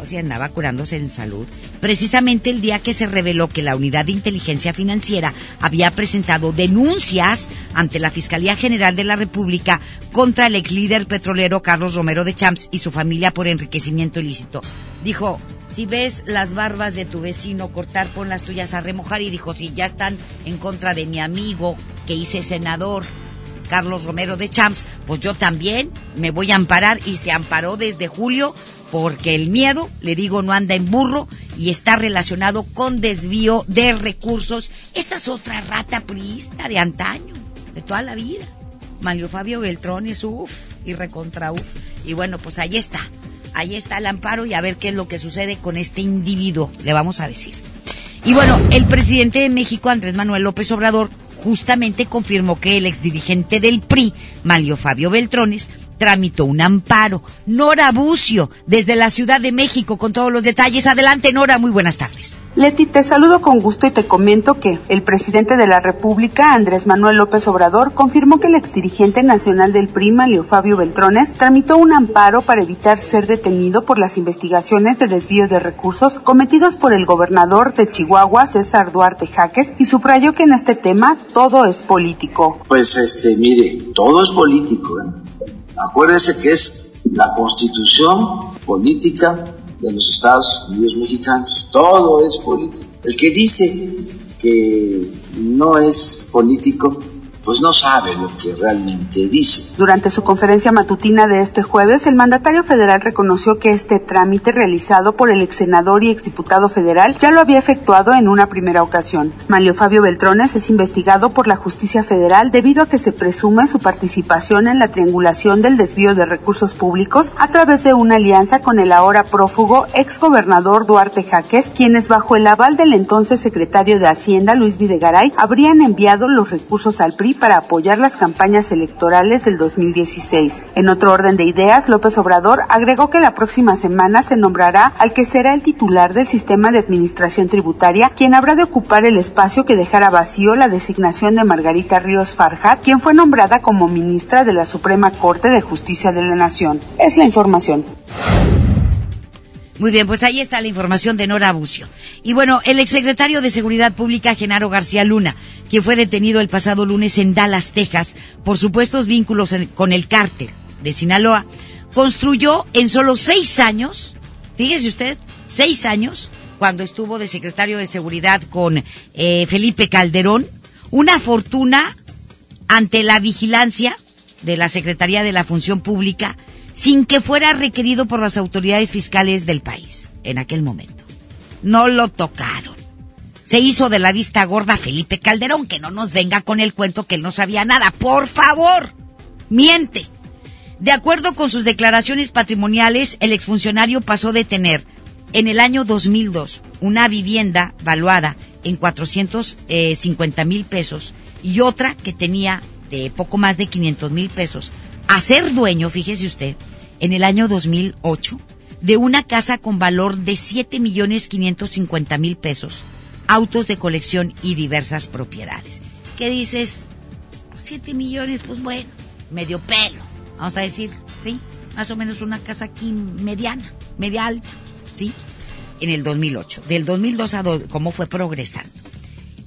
O sea, andaba curándose en salud. Precisamente el día que se reveló que la Unidad de Inteligencia Financiera había presentado denuncias ante la Fiscalía General de la República contra el ex líder petrolero Carlos Romero de Champs y su familia por enriquecimiento ilícito. Dijo, si ves las barbas de tu vecino cortar, pon las tuyas a remojar. Y dijo, si ya están en contra de mi amigo que hice senador, Carlos Romero de Champs, pues yo también me voy a amparar. Y se amparó desde julio porque el miedo, le digo, no anda en burro y está relacionado con desvío de recursos. Esta es otra rata priista de antaño, de toda la vida. Mario Fabio Beltrón es uff y recontra uff. Y bueno, pues ahí está. Ahí está el amparo y a ver qué es lo que sucede con este individuo, le vamos a decir. Y bueno, el presidente de México, Andrés Manuel López Obrador, justamente confirmó que el exdirigente del PRI, Mario Fabio Beltrones, tramitó un amparo. Nora Bucio, desde la Ciudad de México, con todos los detalles. Adelante, Nora, muy buenas tardes. Leti, te saludo con gusto y te comento que el presidente de la República, Andrés Manuel López Obrador, confirmó que el exdirigente nacional del PRI, Leo Fabio Beltrones, tramitó un amparo para evitar ser detenido por las investigaciones de desvío de recursos cometidos por el gobernador de Chihuahua, César Duarte Jaques, y subrayó que en este tema todo es político. Pues este, mire, todo es político, ¿eh? Acuérdense que es la constitución política de los Estados Unidos mexicanos. Todo es político. El que dice que no es político pues no sabe lo que realmente dice. Durante su conferencia matutina de este jueves, el mandatario federal reconoció que este trámite realizado por el ex senador y exdiputado federal ya lo había efectuado en una primera ocasión. Manlio Fabio Beltrones es investigado por la justicia federal debido a que se presume su participación en la triangulación del desvío de recursos públicos a través de una alianza con el ahora prófugo ex gobernador Duarte Jaques, quienes bajo el aval del entonces secretario de Hacienda Luis Videgaray habrían enviado los recursos al PRI para apoyar las campañas electorales del 2016. En otro orden de ideas, López Obrador agregó que la próxima semana se nombrará al que será el titular del sistema de administración tributaria, quien habrá de ocupar el espacio que dejara vacío la designación de Margarita Ríos Farjat, quien fue nombrada como ministra de la Suprema Corte de Justicia de la Nación. Es la información. Muy bien, pues ahí está la información de Nora Bucio. Y bueno, el exsecretario de Seguridad Pública, Genaro García Luna, quien fue detenido el pasado lunes en Dallas, Texas, por supuestos vínculos con el cártel de Sinaloa, construyó en solo seis años, fíjese usted, seis años, cuando estuvo de secretario de Seguridad con eh, Felipe Calderón, una fortuna ante la vigilancia de la Secretaría de la Función Pública sin que fuera requerido por las autoridades fiscales del país en aquel momento. No lo tocaron. Se hizo de la vista gorda Felipe Calderón, que no nos venga con el cuento que él no sabía nada. Por favor, miente. De acuerdo con sus declaraciones patrimoniales, el exfuncionario pasó de tener en el año 2002 una vivienda valuada en 450 mil pesos y otra que tenía de poco más de 500 mil pesos a ser dueño, fíjese usted, en el año 2008 de una casa con valor de 7 millones 550 mil pesos, autos de colección y diversas propiedades. ¿Qué dices? 7 millones, pues bueno, medio pelo, vamos a decir, ¿sí? Más o menos una casa aquí mediana, media alta, ¿sí? En el 2008. Del 2002 a cómo fue progresando.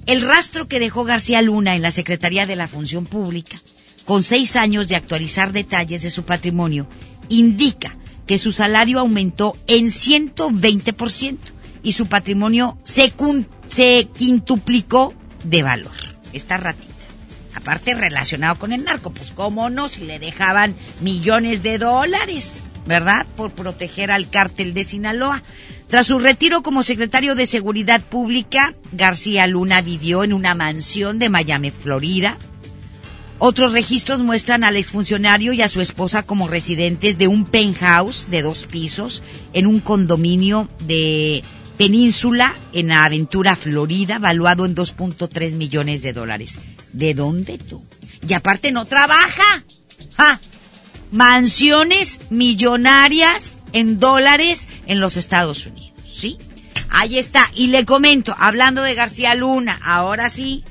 El rastro que dejó García Luna en la Secretaría de la Función Pública, con seis años de actualizar detalles de su patrimonio, indica que su salario aumentó en 120% y su patrimonio se, quintuplicó de valor. Esta ratita. Aparte relacionado con el narco, pues cómo no, si le dejaban millones de dólares, ¿verdad? Por proteger al cártel de Sinaloa. Tras su retiro como secretario de Seguridad Pública, García Luna vivió en una mansión de Miami, Florida. Otros registros muestran al exfuncionario y a su esposa como residentes de un penthouse de dos pisos en un condominio de Península en la Aventura, Florida, valuado en 2.3 millones de dólares. ¿De dónde tú? Y aparte no trabaja. ¡Ja! mansiones millonarias en dólares en los Estados Unidos, ¿sí? Ahí está. Y le comento, hablando de García Luna, ahora sí,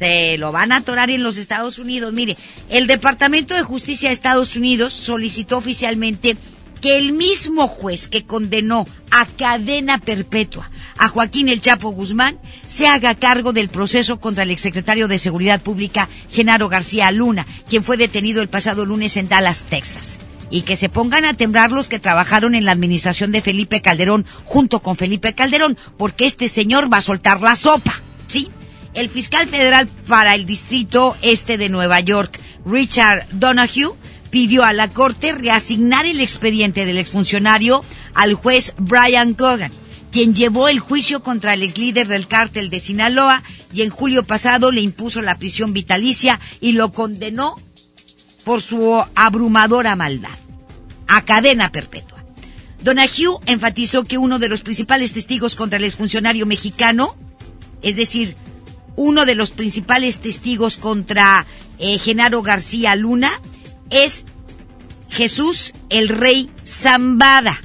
se lo van a atorar en los Estados Unidos. Mire, el Departamento de Justicia de Estados Unidos solicitó oficialmente que el mismo juez que condenó a cadena perpetua a Joaquín El Chapo Guzmán se haga cargo del proceso contra el exsecretario de Seguridad Pública, Genaro García Luna, quien fue detenido el pasado lunes en Dallas, Texas. Y que se pongan a temblar los que trabajaron en la administración de Felipe Calderón junto con Felipe Calderón, porque este señor va a soltar la sopa. ¿Sí? El fiscal federal para el distrito este de Nueva York, Richard Donahue, pidió a la Corte reasignar el expediente del exfuncionario al juez Brian Cogan, quien llevó el juicio contra el ex líder del cártel de Sinaloa y en julio pasado le impuso la prisión vitalicia y lo condenó por su abrumadora maldad a cadena perpetua. Donahue enfatizó que uno de los principales testigos contra el exfuncionario mexicano, es decir, uno de los principales testigos contra eh, Genaro García Luna, es Jesús el Rey Zambada,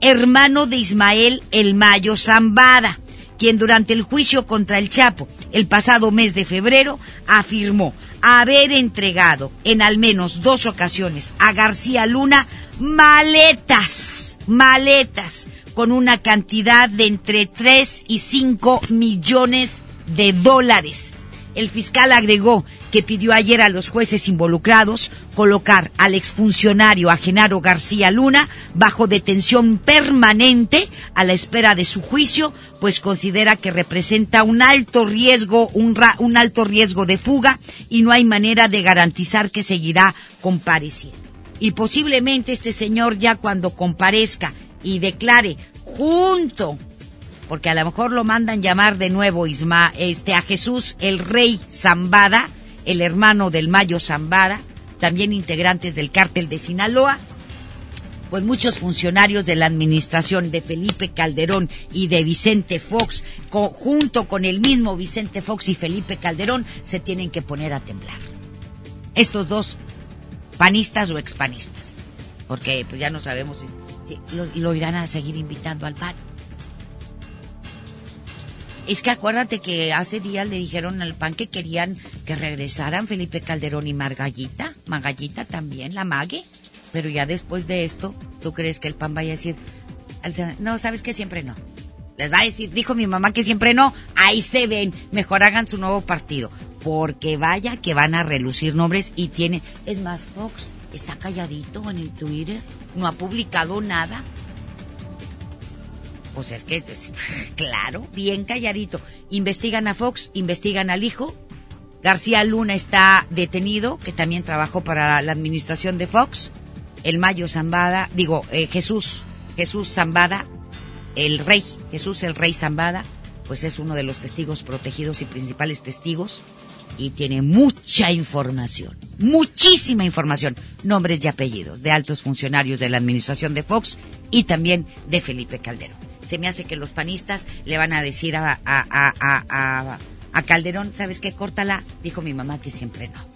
hermano de Ismael el Mayo Zambada, quien durante el juicio contra el Chapo el pasado mes de febrero afirmó haber entregado en al menos dos ocasiones a García Luna maletas, maletas, con una cantidad de entre 3 y 5 millones de dólares. El fiscal agregó que pidió ayer a los jueces involucrados colocar al exfuncionario a Genaro García Luna bajo detención permanente a la espera de su juicio, pues considera que representa un alto riesgo, un, un alto riesgo de fuga y no hay manera de garantizar que seguirá compareciendo. Y posiblemente este señor ya cuando comparezca y declare junto porque a lo mejor lo mandan llamar de nuevo Isma, este, a Jesús el Rey Zambada, el hermano del Mayo Zambada, también integrantes del cártel de Sinaloa, pues muchos funcionarios de la administración de Felipe Calderón y de Vicente Fox, junto con el mismo Vicente Fox y Felipe Calderón, se tienen que poner a temblar. Estos dos, panistas o expanistas, porque pues ya no sabemos si, lo, lo irán a seguir invitando al PAN. Es que acuérdate que hace días le dijeron al PAN que querían que regresaran Felipe Calderón y Margallita, Margallita también, la Mague. Pero ya después de esto, ¿tú crees que el PAN vaya a decir, no, sabes que siempre no? Les va a decir, dijo mi mamá que siempre no, ahí se ven, mejor hagan su nuevo partido. Porque vaya que van a relucir nombres y tiene, es más, Fox está calladito en el Twitter, no ha publicado nada. Pues es que, claro, bien calladito. Investigan a Fox, investigan al hijo. García Luna está detenido, que también trabajó para la administración de Fox. El Mayo Zambada, digo, eh, Jesús, Jesús Zambada, el rey, Jesús el rey Zambada, pues es uno de los testigos protegidos y principales testigos. y tiene mucha información, muchísima información, nombres y apellidos de altos funcionarios de la administración de Fox y también de Felipe Calderón. Se me hace que los panistas le van a decir a, a, a, a, Calderón, ¿sabes qué? Córtala. Dijo mi mamá que siempre no.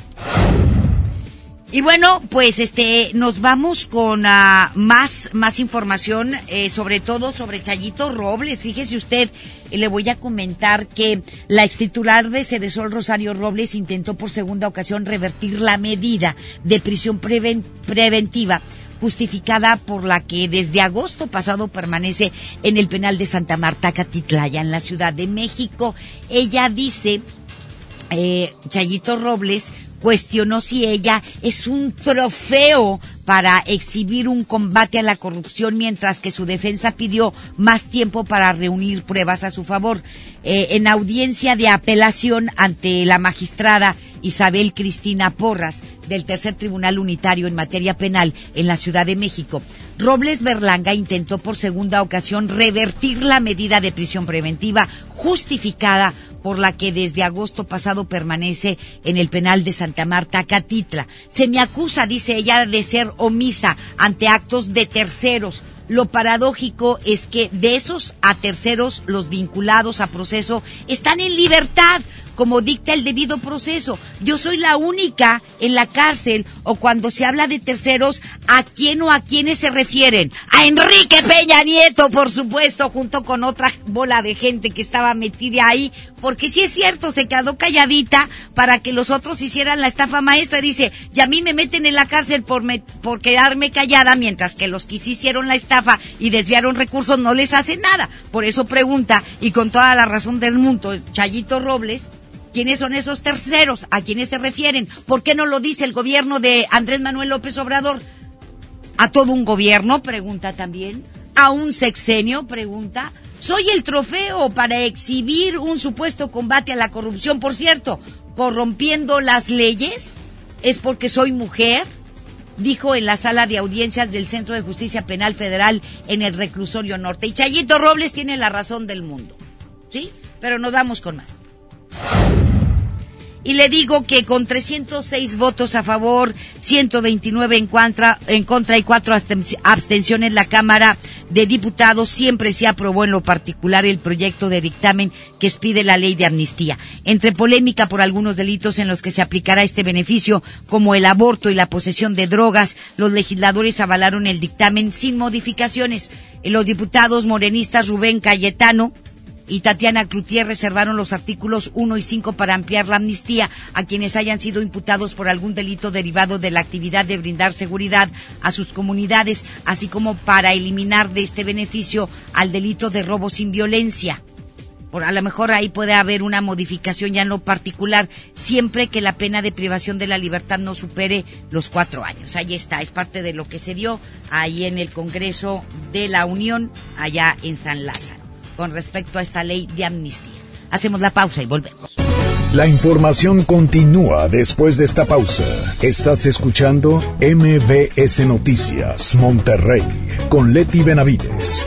Y bueno, pues este nos vamos con uh, más más información, eh, sobre todo sobre Chayito Robles. Fíjese usted, le voy a comentar que la ex titular de Cedesol Rosario Robles intentó por segunda ocasión revertir la medida de prisión preven preventiva justificada por la que desde agosto pasado permanece en el penal de Santa Marta Catitlaya en la Ciudad de México. Ella dice eh, Chayito Robles cuestionó si ella es un trofeo para exhibir un combate a la corrupción, mientras que su defensa pidió más tiempo para reunir pruebas a su favor. Eh, en audiencia de apelación ante la magistrada Isabel Cristina Porras del Tercer Tribunal Unitario en materia penal en la Ciudad de México, Robles Berlanga intentó por segunda ocasión revertir la medida de prisión preventiva justificada por la que desde agosto pasado permanece en el penal de Santa Marta, Catitla. Se me acusa, dice ella, de ser omisa ante actos de terceros. Lo paradójico es que de esos a terceros, los vinculados a proceso están en libertad, como dicta el debido proceso. Yo soy la única en la cárcel o cuando se habla de terceros, ¿a quién o a quiénes se refieren? A Enrique Peña Nieto, por supuesto, junto con otra bola de gente que estaba metida ahí, porque sí es cierto, se quedó calladita para que los otros hicieran la estafa maestra. Dice, y a mí me meten en la cárcel por, me, por quedarme callada, mientras que los que sí hicieron la estafa y desviaron recursos no les hace nada. Por eso pregunta, y con toda la razón del mundo, Chayito Robles, ¿Quiénes son esos terceros? ¿A quiénes se refieren? ¿Por qué no lo dice el gobierno de Andrés Manuel López Obrador? ¿A todo un gobierno? Pregunta también. ¿A un sexenio? Pregunta. ¿Soy el trofeo para exhibir un supuesto combate a la corrupción? Por cierto, corrompiendo las leyes. ¿Es porque soy mujer? Dijo en la sala de audiencias del Centro de Justicia Penal Federal en el Reclusorio Norte. Y Chayito Robles tiene la razón del mundo. ¿Sí? Pero nos vamos con más. Y le digo que con 306 votos a favor, 129 en contra, en contra y cuatro abstenciones, la Cámara de Diputados siempre se aprobó en lo particular el proyecto de dictamen que expide la ley de amnistía. Entre polémica por algunos delitos en los que se aplicará este beneficio, como el aborto y la posesión de drogas, los legisladores avalaron el dictamen sin modificaciones. Los diputados morenistas Rubén Cayetano, y Tatiana Cloutier reservaron los artículos 1 y 5 para ampliar la amnistía a quienes hayan sido imputados por algún delito derivado de la actividad de brindar seguridad a sus comunidades, así como para eliminar de este beneficio al delito de robo sin violencia. Por a lo mejor ahí puede haber una modificación ya en lo particular, siempre que la pena de privación de la libertad no supere los cuatro años. Ahí está, es parte de lo que se dio ahí en el Congreso de la Unión, allá en San Lázaro con respecto a esta ley de amnistía. Hacemos la pausa y volvemos. La información continúa después de esta pausa. Estás escuchando MBS Noticias Monterrey con Leti Benavides.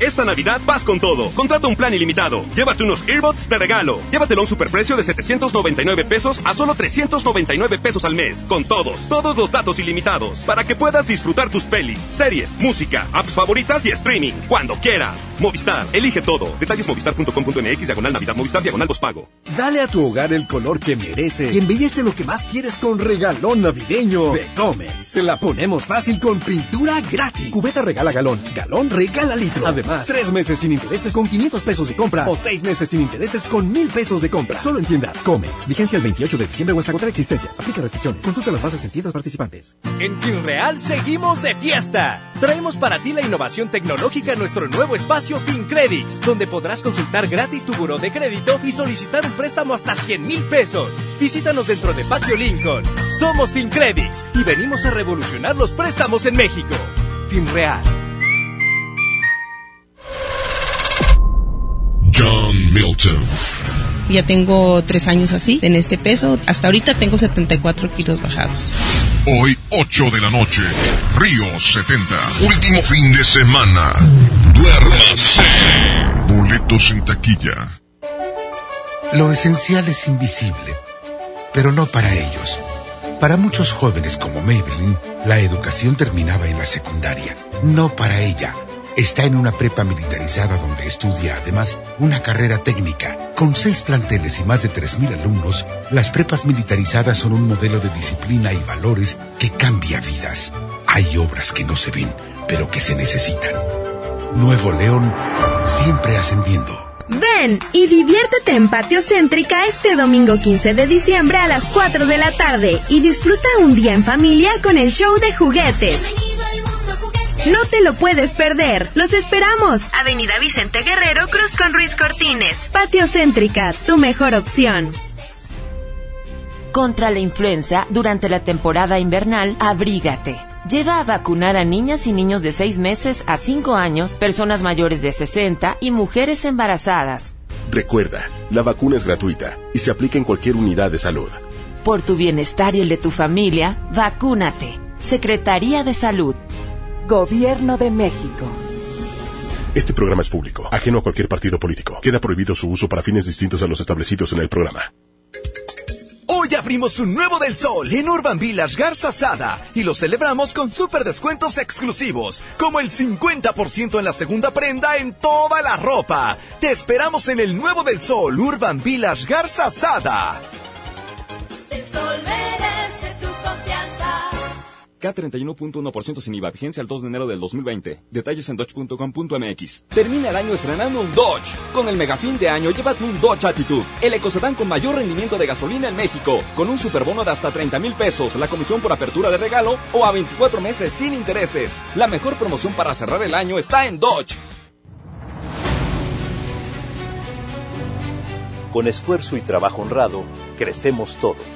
Esta Navidad vas con todo. Contrata un plan ilimitado. Llévate unos earbuds de regalo. Llévatelo a un superprecio de 799 pesos a solo 399 pesos al mes. Con todos, todos los datos ilimitados. Para que puedas disfrutar tus pelis, series, música, apps favoritas y streaming. Cuando quieras. Movistar, elige todo. Detalles movistar.com.mx, diagonal Navidad, Movistar, diagonal pago. Dale a tu hogar el color que merece y embellece lo que más quieres con regalón navideño de Comex. Se la ponemos fácil con pintura gratis. Cubeta regala galón, galón regala litro. Además, tres meses sin intereses con 500 pesos de compra o seis meses sin intereses con 1000 pesos de compra. Solo en tiendas Comex. Vigencia el 28 de diciembre o hasta agotar existencias. Aplica restricciones. Consulta las bases en tiendas participantes. En FinReal seguimos de fiesta. Traemos para ti la innovación tecnológica en nuestro nuevo espacio FinCredits, donde podrás consultar gratis tu buró de crédito y solicitar un préstamo hasta 100 mil pesos. Visítanos dentro de Patio Lincoln. Somos FinCredits y venimos a revolucionar los préstamos en México. FinReal. Ya tengo tres años así, en este peso. Hasta ahorita tengo 74 kilos bajados. Hoy, 8 de la noche, Río 70. Último fin de semana. Duérmase. Boletos en taquilla. Lo esencial es invisible, pero no para ellos. Para muchos jóvenes como Maybelline, la educación terminaba en la secundaria. No para ella. Está en una prepa militarizada donde estudia además una carrera técnica. Con seis planteles y más de 3.000 alumnos, las prepas militarizadas son un modelo de disciplina y valores que cambia vidas. Hay obras que no se ven, pero que se necesitan. Nuevo León, siempre ascendiendo. Ven y diviértete en Patio Céntrica este domingo 15 de diciembre a las 4 de la tarde y disfruta un día en familia con el show de juguetes. No te lo puedes perder. Los esperamos. Avenida Vicente Guerrero, Cruz con Ruiz Cortines. Patio Céntrica, tu mejor opción. Contra la influenza, durante la temporada invernal, abrígate. Lleva a vacunar a niñas y niños de 6 meses a 5 años, personas mayores de 60 y mujeres embarazadas. Recuerda, la vacuna es gratuita y se aplica en cualquier unidad de salud. Por tu bienestar y el de tu familia, vacúnate. Secretaría de Salud. Gobierno de México. Este programa es público, ajeno a cualquier partido político. Queda prohibido su uso para fines distintos a los establecidos en el programa. Hoy abrimos un nuevo del sol en Urban Village Garza Sada y lo celebramos con super descuentos exclusivos, como el 50% en la segunda prenda en toda la ropa. Te esperamos en el nuevo del sol Urban Village Garza Sada. El sol confianza. K31.1% sin IVA, vigencia al 2 de enero del 2020. Detalles en dodge.com.mx. Termina el año estrenando un Dodge. Con el megafin de año, llévate un Dodge Attitude, el ecocedán con mayor rendimiento de gasolina en México, con un superbono de hasta 30 mil pesos, la comisión por apertura de regalo o a 24 meses sin intereses. La mejor promoción para cerrar el año está en Dodge. Con esfuerzo y trabajo honrado, crecemos todos.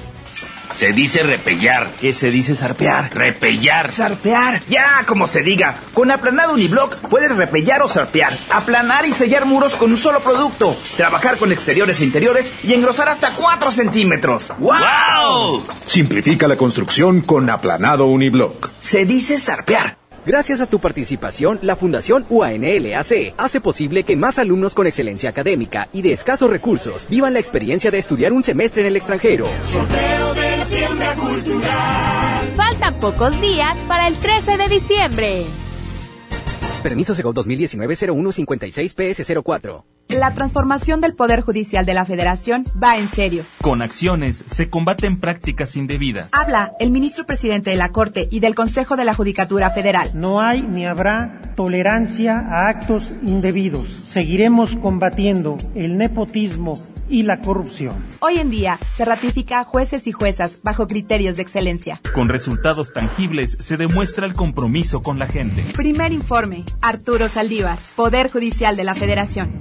Se dice repellar. ¿Qué se dice zarpear? Repellar. Zarpear. Ya, como se diga. Con aplanado uniblock puedes repellar o zarpear. Aplanar y sellar muros con un solo producto. Trabajar con exteriores e interiores y engrosar hasta 4 centímetros. ¡Wow! Simplifica la construcción con aplanado uniblock. Se dice zarpear. Gracias a tu participación, la Fundación UANLAC hace posible que más alumnos con excelencia académica y de escasos recursos vivan la experiencia de estudiar un semestre en el extranjero. Sorteo de la siembra cultural. Faltan pocos días para el 13 de diciembre. Permiso Segov 2019-0156-PS04. La transformación del Poder Judicial de la Federación va en serio. Con acciones se combaten prácticas indebidas. Habla el ministro presidente de la Corte y del Consejo de la Judicatura Federal. No hay ni habrá tolerancia a actos indebidos. Seguiremos combatiendo el nepotismo y la corrupción. Hoy en día se ratifica a jueces y juezas bajo criterios de excelencia. Con resultados tangibles se demuestra el compromiso con la gente. Primer informe, Arturo Saldívar, Poder Judicial de la Federación.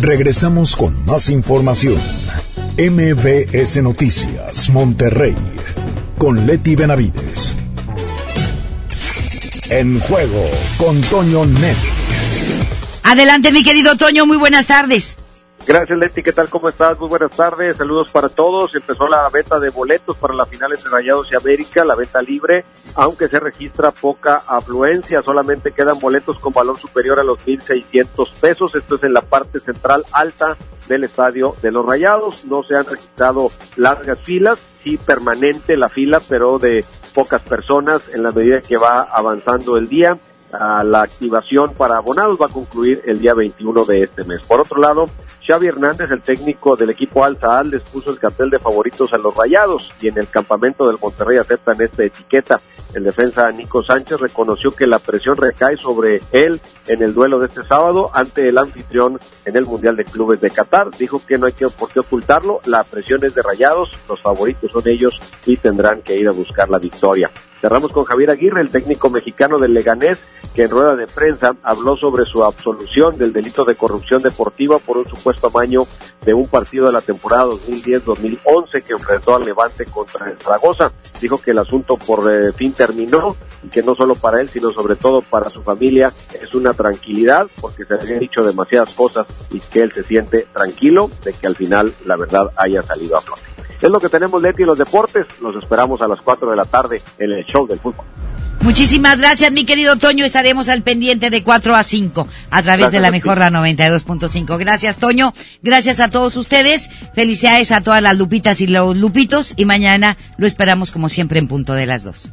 Regresamos con más información. MBS Noticias, Monterrey, con Leti Benavides. En juego con Toño Net. Adelante, mi querido Toño, muy buenas tardes. Gracias, Leti. ¿Qué tal? ¿Cómo estás? Muy buenas tardes. Saludos para todos. Empezó la venta de boletos para las finales de Rayados y América, la venta libre, aunque se registra poca afluencia. Solamente quedan boletos con valor superior a los 1.600 pesos. Esto es en la parte central alta del estadio de los Rayados. No se han registrado largas filas, sí permanente la fila, pero de pocas personas en la medida que va avanzando el día. Ah, la activación para abonados va a concluir el día 21 de este mes. Por otro lado, Xavi Hernández, el técnico del equipo Alza les puso el cartel de favoritos a los Rayados y en el campamento del Monterrey aceptan esta etiqueta. el defensa Nico Sánchez reconoció que la presión recae sobre él en el duelo de este sábado ante el anfitrión en el Mundial de Clubes de Qatar. Dijo que no hay que, por qué ocultarlo, la presión es de rayados, los favoritos son ellos y tendrán que ir a buscar la victoria. Cerramos con Javier Aguirre, el técnico mexicano del Leganés, que en rueda de prensa habló sobre su absolución del delito de corrupción deportiva por un supuesto amaño de un partido de la temporada 2010-2011 que enfrentó al Levante contra el Zaragoza. Dijo que el asunto por eh, fin terminó y que no solo para él, sino sobre todo para su familia es una tranquilidad porque se habían dicho demasiadas cosas y que él se siente tranquilo de que al final la verdad haya salido a flote. Es lo que tenemos, Leti, en los deportes. Los esperamos a las 4 de la tarde en el show del fútbol. Muchísimas gracias, mi querido Toño. Estaremos al pendiente de 4 a 5 a través de la mejor, la 92.5. Gracias, Toño. Gracias a todos ustedes. Felicidades a todas las lupitas y los lupitos. Y mañana lo esperamos, como siempre, en punto de las 2.